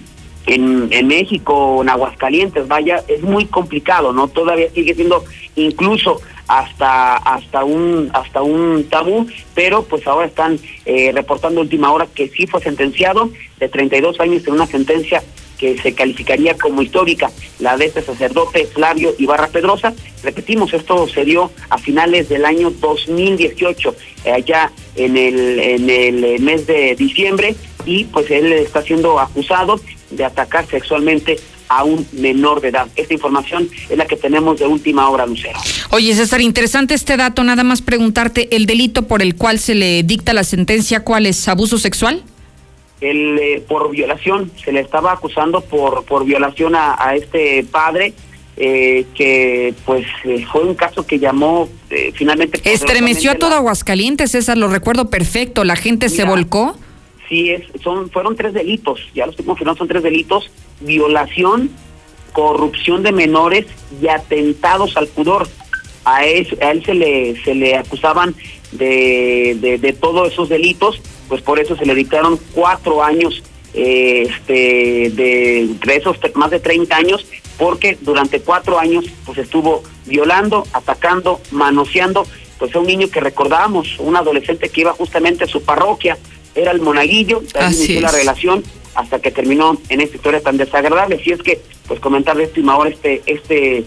en, en, México, en Aguascalientes, vaya, es muy complicado, ¿no? Todavía sigue siendo incluso hasta hasta un hasta un tabú, pero pues ahora están eh, reportando última hora que sí fue sentenciado de 32 años en una sentencia que se calificaría como histórica, la de este sacerdote Flavio Ibarra Pedrosa. Repetimos, esto se dio a finales del año 2018, eh, allá en el, en el eh, mes de diciembre, y pues él está siendo acusado de atacar sexualmente a un menor de edad. Esta información es la que tenemos de última hora, Lucero.
Oye, César, interesante este dato. Nada más preguntarte, ¿el delito por el cual se le dicta la sentencia, cuál es? ¿Abuso sexual?
Él eh, por violación, se le estaba acusando por, por violación a, este padre, eh, que pues eh, fue un caso que llamó finalmente...
Estremeció a todo Aguascalientes, César, lo recuerdo perfecto, la gente se volcó.
Sí, es, son, fueron tres delitos, ya los estoy confirmando, son tres delitos, violación, corrupción de menores y atentados al pudor. A él, a él se le se le acusaban de, de, de todos esos delitos pues por eso se le dictaron cuatro años eh, este, de, esos más de 30 años, porque durante cuatro años pues estuvo violando, atacando, manoseando, pues a un niño que recordábamos, un adolescente que iba justamente a su parroquia, era el monaguillo, inició la relación hasta que terminó en esta historia tan desagradable. Si es que, pues comentar de última hora este, este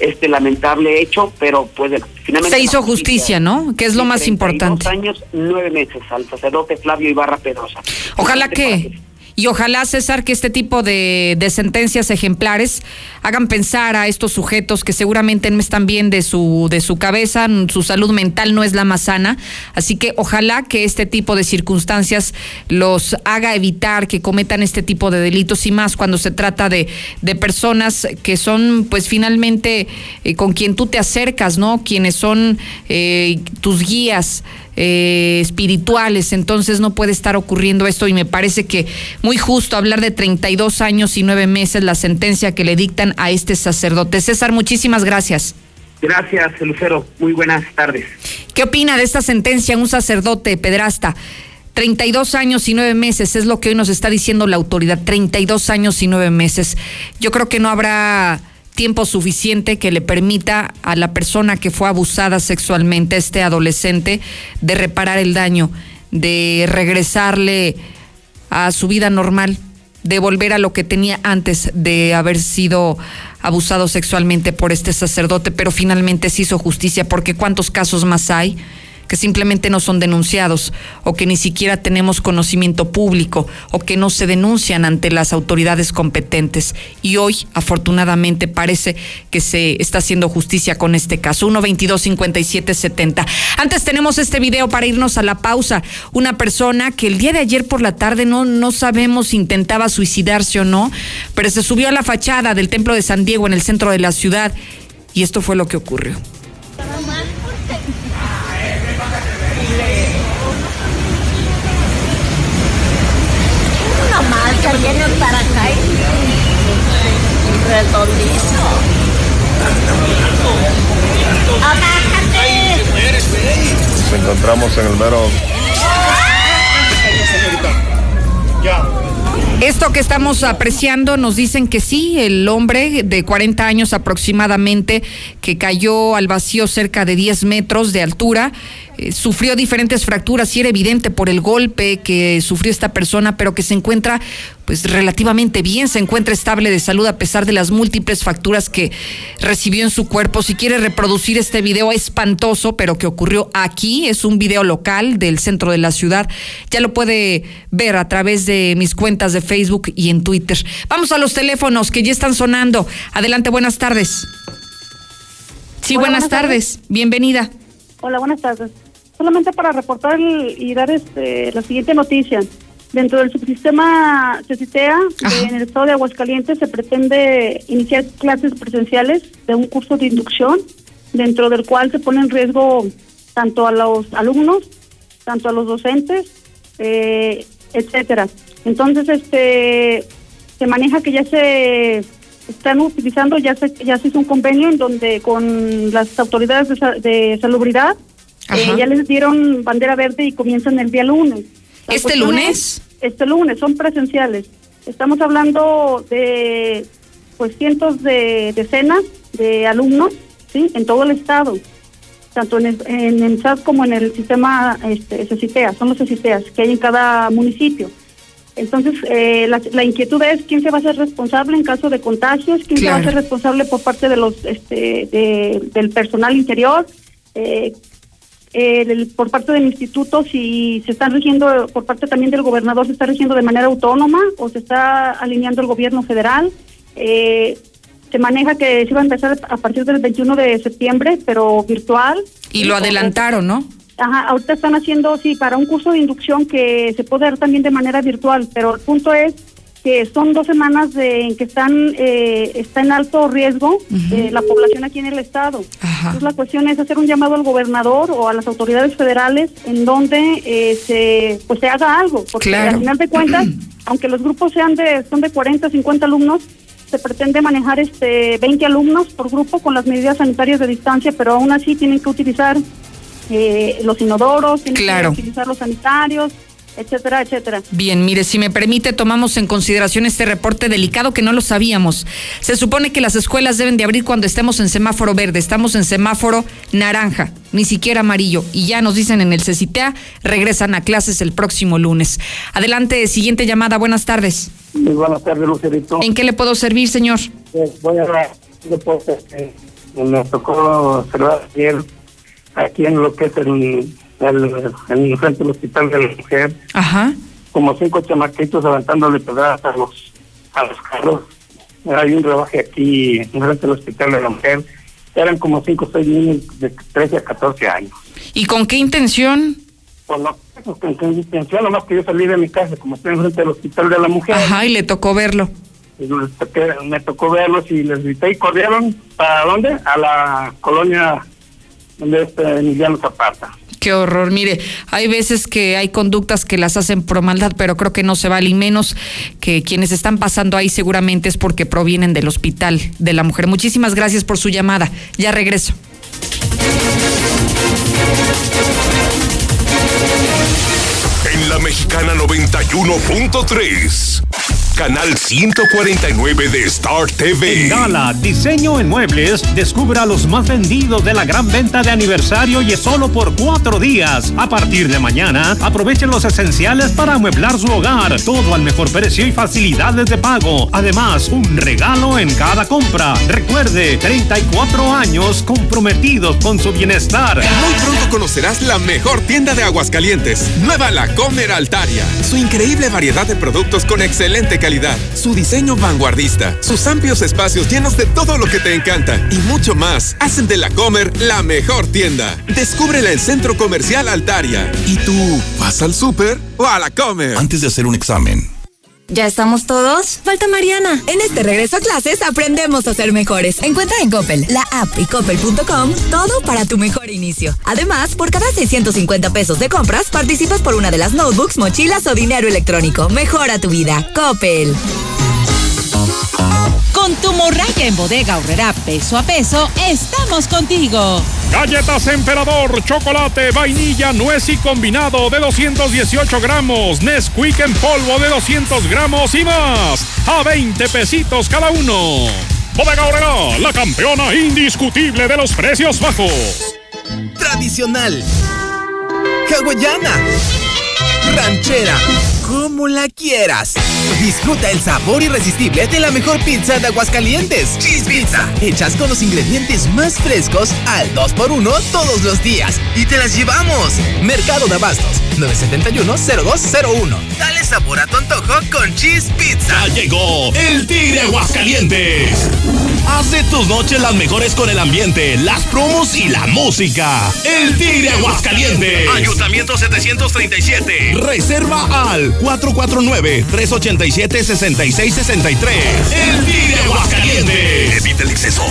este lamentable hecho, pero pues
finalmente... Se hizo justicia, ¿no? Que es lo más importante.
Dos años, nueve meses al sacerdote Flavio Ibarra Pedrosa.
Ojalá que... Y ojalá, César, que este tipo de, sentencias ejemplares hagan pensar a estos sujetos que seguramente no están bien de su, de su cabeza, su salud mental no es la más sana. Así que ojalá que este tipo de circunstancias los haga evitar que cometan este tipo de delitos y más cuando se trata de, de personas que son, pues finalmente, eh, con quien tú te acercas, ¿no? Quienes son eh, tus guías eh, espirituales, entonces no puede estar ocurriendo esto y me parece que muy justo hablar de 32 años y nueve meses la sentencia que le dictan a este sacerdote. César, muchísimas gracias.
Gracias, Lucero. Muy buenas tardes.
¿Qué opina de esta sentencia un sacerdote pedrasta? 32 años y nueve meses es lo que hoy nos está diciendo la autoridad. 32 años y nueve meses. Yo creo que no habrá tiempo suficiente que le permita a la persona que fue abusada sexualmente, este adolescente, de reparar el daño, de regresarle a su vida normal, de volver a lo que tenía antes de haber sido abusado sexualmente por este sacerdote, pero finalmente se hizo justicia, porque cuántos casos más hay que simplemente no son denunciados o que ni siquiera tenemos conocimiento público o que no se denuncian ante las autoridades competentes. Y hoy, afortunadamente, parece que se está haciendo justicia con este caso. 122 5770 Antes tenemos este video para irnos a la pausa. Una persona que el día de ayer por la tarde no, no sabemos si intentaba suicidarse o no, pero se subió a la fachada del templo de San Diego en el centro de la ciudad y esto fue lo que ocurrió.
Una marca viene para acá redondísimo. ¡Abájate!
Nos encontramos en el mero.
Ya. Esto que estamos apreciando nos dicen que sí, el hombre de 40 años aproximadamente que cayó al vacío cerca de 10 metros de altura, eh, sufrió diferentes fracturas y era evidente por el golpe que sufrió esta persona, pero que se encuentra pues relativamente bien, se encuentra estable de salud a pesar de las múltiples facturas que recibió en su cuerpo. Si quiere reproducir este video espantoso, pero que ocurrió aquí, es un video local del centro de la ciudad, ya lo puede ver a través de mis cuentas de Facebook y en Twitter. Vamos a los teléfonos que ya están sonando. Adelante, buenas tardes. Sí, buenas, tardes. Bienvenida.
Hola, buenas tardes. Solamente para reportar y dar este, la siguiente noticia. Dentro del subsistema CECITEA, en el estado de Aguascalientes, se pretende iniciar clases presenciales de un curso de inducción, dentro del cual se pone en riesgo tanto a los alumnos, tanto a los docentes, eh, etcétera. Entonces, este, se maneja que ya se están utilizando, ya se, ya se hizo un convenio en donde con las autoridades de, salubridad eh, ya les dieron bandera verde y comienzan el día lunes.
¿Este lunes?
Este lunes, son presenciales. Estamos hablando de pues cientos de decenas de alumnos, ¿sí? En todo el estado, tanto en el, en el SAT como en el sistema este, CECITEA, son los CECITEAS que hay en cada municipio. Entonces, eh, la, inquietud es quién se va a hacer responsable en caso de contagios, quién se va a hacer responsable por parte de los este, del personal interior, eh, por parte del instituto, si se están rigiendo, por parte también del gobernador, se está rigiendo de manera autónoma o se está alineando el gobierno federal. Eh, se maneja que se iba a empezar a partir del 21 de septiembre, pero virtual.
Y lo adelantaron, ¿no?
Ajá, ahorita están haciendo, sí, para un curso de inducción que se puede dar también de manera virtual, pero el punto es que son dos semanas de, en que están eh, está en alto riesgo eh, la población aquí en el estado. Entonces la cuestión es hacer un llamado al gobernador o a las autoridades federales en donde eh, se pues se haga algo, porque al final de cuentas, aunque los grupos sean de son de 40, 50 alumnos, se pretende manejar este 20 alumnos por grupo con las medidas sanitarias de distancia, pero aún así tienen que utilizar eh, los inodoros, tienen que utilizar los sanitarios, etcétera, etcétera.
Bien, mire, si me permite, tomamos en consideración este reporte delicado que no lo sabíamos. Se supone que las escuelas deben de abrir cuando estemos en semáforo verde, estamos en semáforo naranja, ni siquiera amarillo, y ya nos dicen en el CECITEA, regresan a clases el próximo lunes. Adelante, siguiente llamada, buenas tardes.
Muy buenas tardes, Lucerito.
¿En qué le puedo servir, señor?
Pues voy a dar que me tocó observar ayer aquí en lo que es el, el, el frente del hospital de la mujer.
Ajá.
Como cinco chamaquitos levantándole pedradas a los, a los carros. Hay un rebaje aquí en frente del hospital de la mujer. Eran como cinco o seis niños de 13 a 14 años.
¿Y con qué intención?
Pues no, pues con intención, nomás que yo salí de mi casa, como estoy enfrente del hospital de la mujer.
Ajá, y le tocó verlo.
me tocó verlos y les grité y corrieron. ¿Para dónde? A la colonia donde está Emiliano Zapata.
Qué horror. Mire, hay veces que hay conductas que las hacen por maldad, pero creo que no se vale, y menos que quienes están pasando ahí seguramente es porque provienen del hospital de la mujer. Muchísimas gracias por su llamada. Ya regreso.
En la mexicana 91.3
canal 149 de Star TV.
En Gala, diseño en muebles, descubra los más vendidos de la gran venta de aniversario y es solo por cuatro días. A partir de mañana, aprovechen los esenciales para amueblar su hogar. Todo al mejor precio y facilidades de pago. Además, un regalo en cada compra. Recuerde, 34 años comprometidos con su bienestar.
Muy pronto conocerás la mejor tienda de Aguascalientes. Nueva La Comer Altaria. Su increíble variedad de productos con excelente calidad. Su diseño vanguardista. Sus amplios espacios llenos de todo lo que te encanta. Y mucho más. Hacen de La Comer la mejor tienda. Descúbrela en Centro Comercial Altaria. ¿Y tú vas al súper o a La Comer?
Antes de hacer un examen
¿Ya estamos todos? Falta Mariana. En este regreso a clases aprendemos a ser mejores. Encuentra en Coppel, la app y coppel.com todo para tu mejor inicio. Además, por cada 650 pesos de compras, participas por una de las notebooks, mochilas o dinero electrónico. Mejora tu vida. Coppel.
Con tu morralla en bodega horrera peso a peso, estamos contigo.
Galletas Emperador, chocolate, vainilla, nuez y combinado de 218 gramos, Nesquik en polvo de 200 gramos y más, a 20 pesitos cada uno. Bodega Horrera, la campeona indiscutible de los precios bajos.
Tradicional. Hawaiana. Ranchera como la quieras. Disfruta el sabor irresistible de la mejor pizza de Aguascalientes. Cheese Pizza. Hechas con los ingredientes más frescos al 2x1 todos los días. Y te las llevamos. Mercado de Abastos. 971-0201. Dale sabor a tu antojo con Cheese Pizza.
Ya llegó el Tigre Aguascalientes. Haz de tus noches las mejores con el ambiente, las promos y la música. El Tigre Aguascalientes.
Ayuntamiento 737.
Reserva al 449-387-6663. El Tigre Aguascalientes.
Evita el exceso.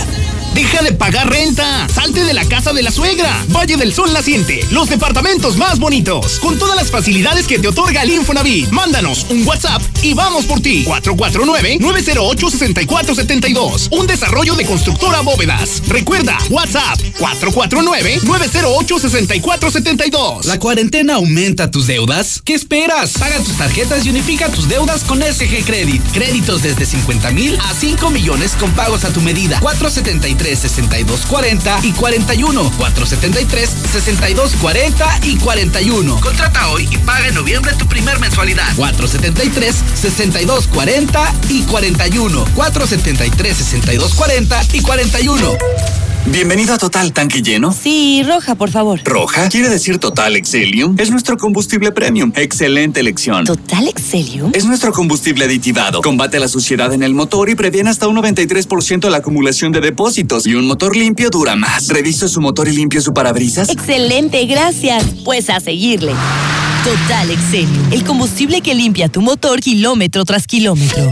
Deja de pagar renta. Salte de la casa de la suegra. Valle del Sol Naciente. Los departamentos más bonitos. Con todas las facilidades que te otorga el Infonavit. Mándanos un WhatsApp y vamos por ti. 449-908-6472. Un desarrollo de constructora bóvedas. Recuerda, WhatsApp 449-908-6472.
¿La cuarentena aumenta tus deudas? ¿Qué esperas? Paga tus tarjetas y unifica tus deudas con SG Credit. Créditos desde 50 mil a 5 millones con pagos a tu medida. 473 62 40 y 41. 473 62 40 y 41. Contrata hoy y paga en noviembre tu primer mensualidad. 473 62 40 y 41. 473 62 40 y 41.
Bienvenido a Total Tanque Lleno.
Sí, roja, por favor.
¿Roja? Quiere decir Total Excelium. Es nuestro combustible premium. Excelente elección.
¿Total Excelium?
Es nuestro combustible aditivado. Combate la suciedad en el motor y previene hasta un 93% la acumulación de depósitos. Y un motor limpio dura más. Revisa su motor y limpia su parabrisas.
Excelente, gracias. Pues a seguirle. Total Excelium, el combustible que limpia tu motor kilómetro tras kilómetro.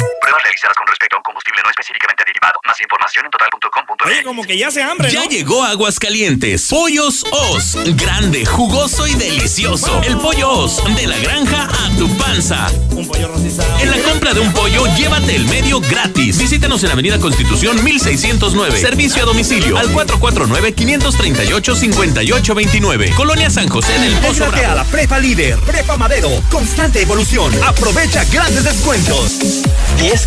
Realizadas con respecto a un combustible no específicamente derivado. Más información en total.com.es.
Oye, como que ya se hambre,
Ya llegó Aguascalientes. Pollos Os. Grande, jugoso y delicioso. El pollo Os. De la granja a tu panza.
Un pollo rostizado.
En la compra de un pollo, llévate el medio gratis. Visítanos en Avenida Constitución 1609. Servicio a domicilio al 449-538-5829. Colonia San José del Pozo
Entrate a
Bravo.
la Prepa Líder, Prepa Madero, constante evolución. Aprovecha grandes descuentos.
10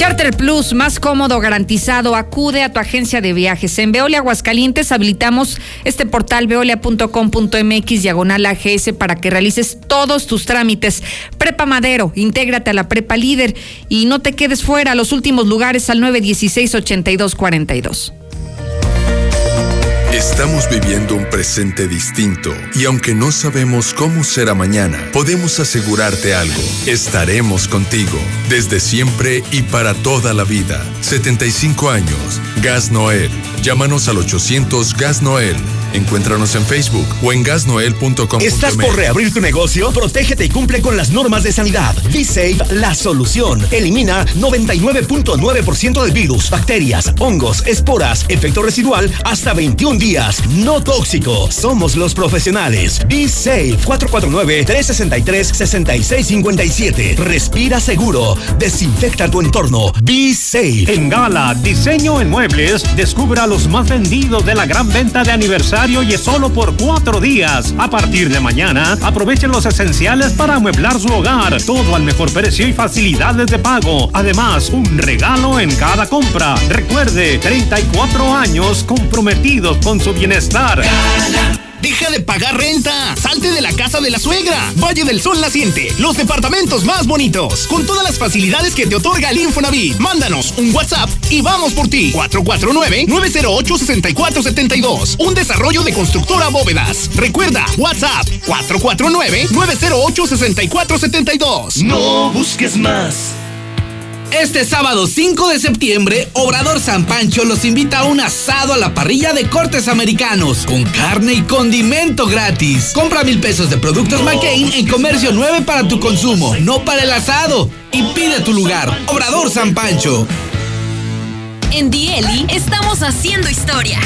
Charter Plus, más cómodo, garantizado. Acude a tu agencia de viajes. En Veolia Aguascalientes habilitamos este portal veolia.com.mx diagonal AGS para que realices todos tus trámites. Prepa Madero, intégrate a la Prepa Líder y no te quedes fuera. Los últimos lugares al 916-8242.
Estamos viviendo un presente distinto y aunque no sabemos cómo será mañana, podemos asegurarte algo. Estaremos contigo desde siempre y para toda la vida. 75 años. Gas Noel. Llámanos al 800 Gas Noel. Encuéntranos en Facebook o en gasnoel.com.
¿Estás por reabrir tu negocio? Protégete y cumple con las normas de sanidad. Be la solución. Elimina 99.9% de virus, bacterias, hongos, esporas, efecto residual hasta 21 días. No tóxico. Somos los profesionales. Be Safe 449-363-6657. Respira seguro. Desinfecta tu entorno. Be Safe.
En Gala, diseño en muebles, descubra los más vendidos de la gran venta de aniversario y es solo por cuatro días. A partir de mañana, aprovechen los esenciales para amueblar su hogar. Todo al mejor precio y facilidades de pago. Además, un regalo en cada compra. Recuerde, 34 años comprometidos con su bienestar.
Deja de pagar renta. Salte de la casa de la suegra. Valle del Sol Naciente. Los departamentos más bonitos. Con todas las facilidades que te otorga el Infonavit. Mándanos un WhatsApp y vamos por ti. 449-908-6472. Un desarrollo de constructora bóvedas. Recuerda, WhatsApp 449-908-6472.
No busques más.
Este sábado 5 de septiembre, Obrador San Pancho los invita a un asado a la parrilla de cortes americanos, con carne y condimento gratis. Compra mil pesos de productos McCain en Comercio 9 para tu consumo, no para el asado. Y pide tu lugar. Obrador San Pancho.
En Dieli estamos haciendo historia.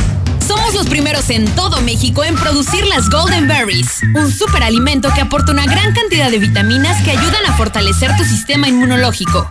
Somos los primeros en todo México en producir las Golden Berries, un superalimento que aporta una gran cantidad de vitaminas que ayudan a fortalecer tu sistema inmunológico.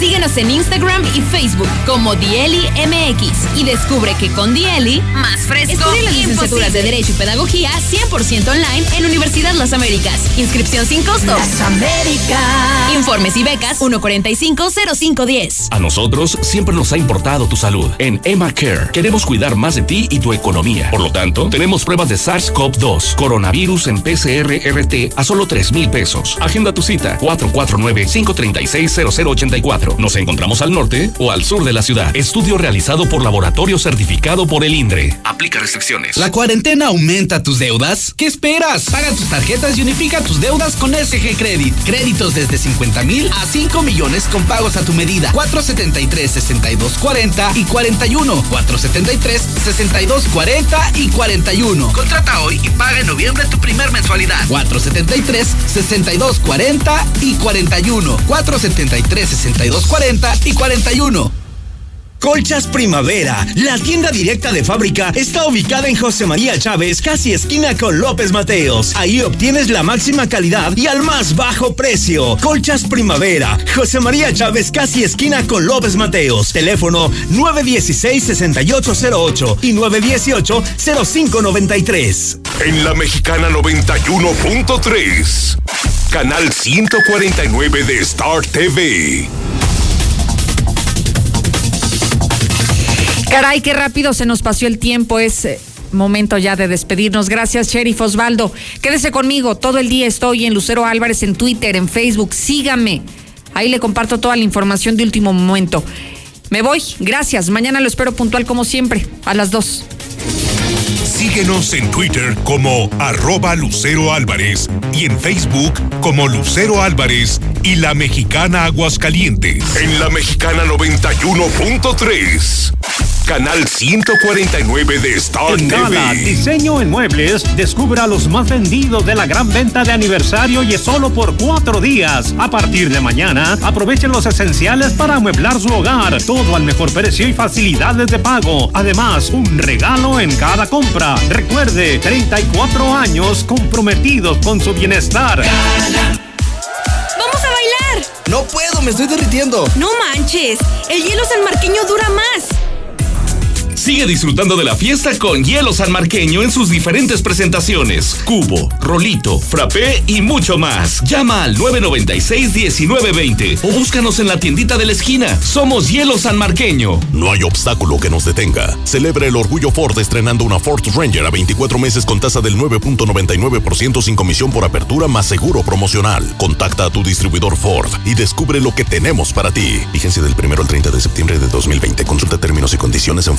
Síguenos en Instagram y Facebook como Dieli MX y descubre que con Dieli, más fresco. Estudia las licenciaturas de Derecho y Pedagogía 100% online en Universidad Las Américas. Inscripción sin costo. Las Américas. Informes y becas 1450510.
A nosotros siempre nos ha importado tu salud. En Emma Care queremos cuidar más de ti y tu economía. Por lo tanto, tenemos pruebas de SARS-CoV-2, coronavirus en PCR-RT a solo 3 mil pesos. Agenda tu cita 449-536-0084. Nos encontramos al norte o al sur de la ciudad. Estudio realizado por laboratorio certificado por el INDRE. Aplica restricciones.
¿La cuarentena aumenta tus deudas? ¿Qué esperas? Paga tus tarjetas y unifica tus deudas con SG Credit. Créditos desde 50 mil a 5 millones con pagos a tu medida. 473-6240 y 41. 473-6240 y 41. Contrata hoy y paga en noviembre tu primer mensualidad. 473-6240 y 41. 473-6240 y 41.
Colchas Primavera, la tienda directa de fábrica, está ubicada en José María Chávez, casi esquina con López Mateos. Ahí obtienes la máxima calidad y al más bajo precio. Colchas Primavera, José María Chávez, casi esquina con López Mateos. Teléfono 916-6808 y 918-0593.
En la Mexicana 91.3, canal 149 de Star TV.
Caray, qué rápido se nos pasó el tiempo. Es eh, momento ya de despedirnos. Gracias, Sheriff Osvaldo. Quédese conmigo. Todo el día estoy en Lucero Álvarez en Twitter, en Facebook. Sígame. Ahí le comparto toda la información de último momento. Me voy. Gracias. Mañana lo espero puntual como siempre, a las dos.
Síguenos en Twitter como arroba Lucero Álvarez y en Facebook como Lucero Álvarez y La Mexicana Aguascalientes. En La Mexicana 91.3. Canal 149 de Star
En
TV.
Gala, diseño en muebles, descubra los más vendidos de la gran venta de aniversario y es solo por cuatro días. A partir de mañana, aprovechen los esenciales para amueblar su hogar. Todo al mejor precio y facilidades de pago. Además, un regalo en cada compra. Recuerde, 34 años comprometidos con su bienestar.
¡Vamos a bailar!
No puedo, me estoy derritiendo.
No manches, el hielo sanmarqueño dura más.
Sigue disfrutando de la fiesta con hielo sanmarqueño en sus diferentes presentaciones. Cubo, rolito, frappé y mucho más. Llama al 996-1920 o búscanos en la tiendita de la esquina. Somos Hielo Sanmarqueño.
No hay obstáculo que nos detenga. Celebra el orgullo Ford estrenando una Ford Ranger a 24 meses con tasa del 9.99% sin comisión por apertura más seguro promocional. Contacta a tu distribuidor Ford y descubre lo que tenemos para ti. Vigencia del 1 al 30 de septiembre de 2020. Consulta términos y condiciones en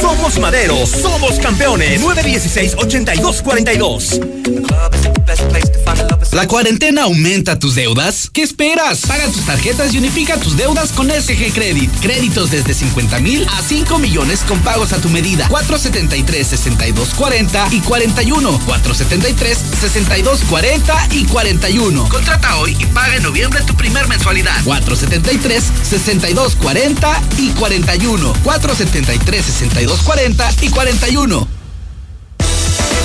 Somos Madero, somos campeones. 916-8242.
¿La cuarentena aumenta tus deudas? ¿Qué esperas? Paga tus tarjetas y unifica tus deudas con SG Credit. Créditos desde 50 mil a 5 millones con pagos a tu medida. 473-6240 y 41. 473-6240 y 41. Contrata hoy y paga en noviembre tu primer mensualidad. 473-6240 y 41. 473-6240 y 41.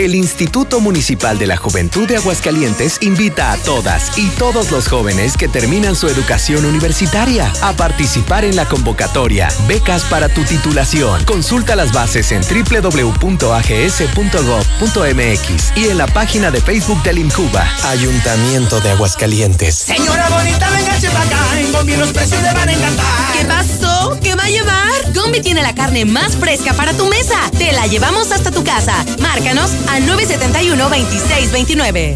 El Instituto Municipal de la Juventud de Aguascalientes invita a todas y todos los jóvenes que terminan su educación universitaria a participar en la convocatoria Becas para tu titulación. Consulta las bases en www.ags.gov.mx y en la página de Facebook del INCUBA. Ayuntamiento de Aguascalientes.
Señora bonita, véngase para acá. En Gombi los precios le van a encantar.
¿Qué pasó? ¿Qué va a llevar? Gombi tiene la carne más fresca para tu mesa. Te la llevamos hasta tu casa. Márcanos al 971-2629.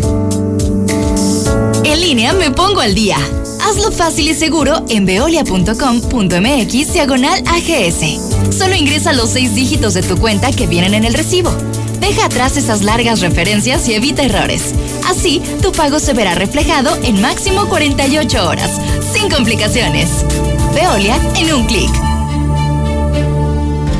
En línea me pongo al día. Hazlo fácil y seguro en veolia.com.mx diagonal AGS. Solo ingresa los seis dígitos de tu cuenta que vienen en el recibo. Deja atrás esas largas referencias y evita errores. Así, tu pago se verá reflejado en máximo 48 horas, sin complicaciones. Veolia en un clic.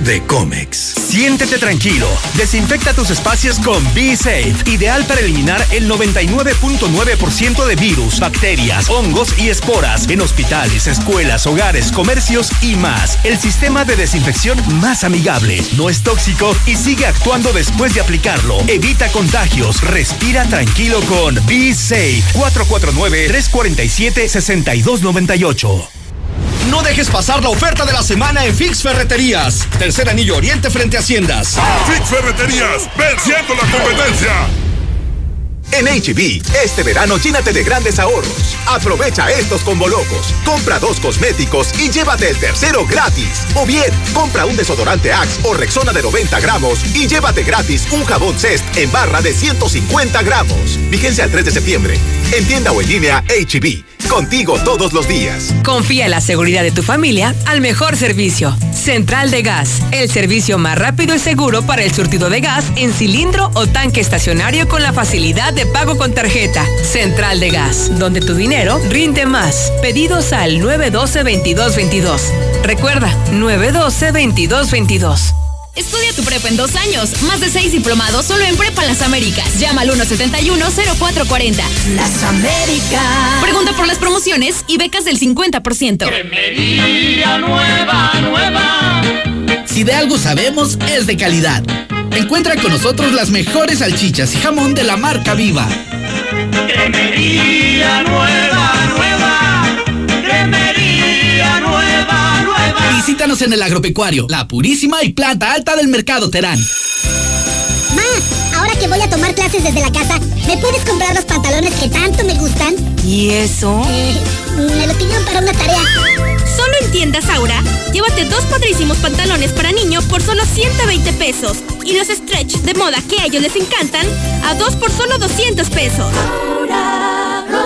de Comex.
Siéntete tranquilo. Desinfecta tus espacios con Be Safe, ideal para eliminar el 99.9% de virus, bacterias, hongos y esporas en hospitales, escuelas, hogares, comercios y más. El sistema de desinfección más amigable, no es tóxico y sigue actuando después de aplicarlo. Evita contagios. Respira tranquilo con Be Safe. 449-347-6298. No dejes pasar la oferta de la semana en Fix Ferreterías. Tercer anillo oriente frente a Haciendas.
Fix Ferreterías, venciendo la competencia.
En HB, este verano llénate de grandes ahorros. Aprovecha estos combo locos. Compra dos cosméticos y llévate el tercero gratis. O bien, compra un desodorante Axe o Rexona de 90 gramos y llévate gratis un jabón Cest en barra de 150 gramos. Vigencia el 3 de septiembre. En tienda o en línea HB. Contigo todos los días.
Confía en la seguridad de tu familia al mejor servicio. Central de Gas, el servicio más rápido y seguro para el surtido de gas en cilindro o tanque estacionario con la facilidad de pago con tarjeta. Central de Gas, donde tu dinero rinde más. Pedidos al 912-2222. Recuerda, 912-2222.
Estudia tu prepa en dos años. Más de seis diplomados solo en Prepa Las Américas. Llama al 171-0440. Las Américas. Pregunta por las promociones y becas del 50%.
Cremería nueva, nueva.
Si de algo sabemos, es de calidad. Encuentra con nosotros las mejores salchichas y jamón de la marca Viva.
Cremería nueva, nueva.
Visítanos en el agropecuario, la purísima y planta alta del mercado Terán.
Ma, ahora que voy a tomar clases desde la casa, ¿me puedes comprar los pantalones que tanto me gustan?
¿Y eso?
Eh, me los pidieron para una tarea.
Solo en tiendas Aura, llévate dos padrísimos pantalones para niño por solo 120 pesos. Y los stretch de moda que a ellos les encantan, a dos por solo 200 pesos.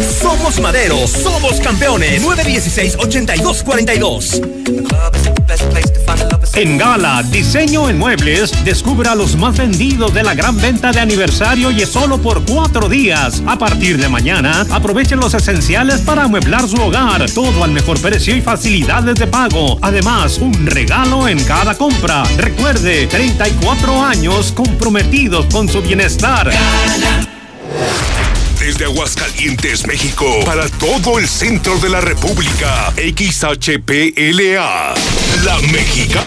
Somos Madero, somos campeones. 916-8242.
En Gala, diseño en muebles, descubra los más vendidos de la gran venta de aniversario y es solo por cuatro días. A partir de mañana, aprovechen los esenciales para amueblar su hogar. Todo al mejor precio y facilidades de pago. Además, un regalo en cada compra. Recuerde, 34 años comprometidos con su bienestar.
Desde Aguascalientes, México, para todo el centro de la República, XHPLA, La Méxica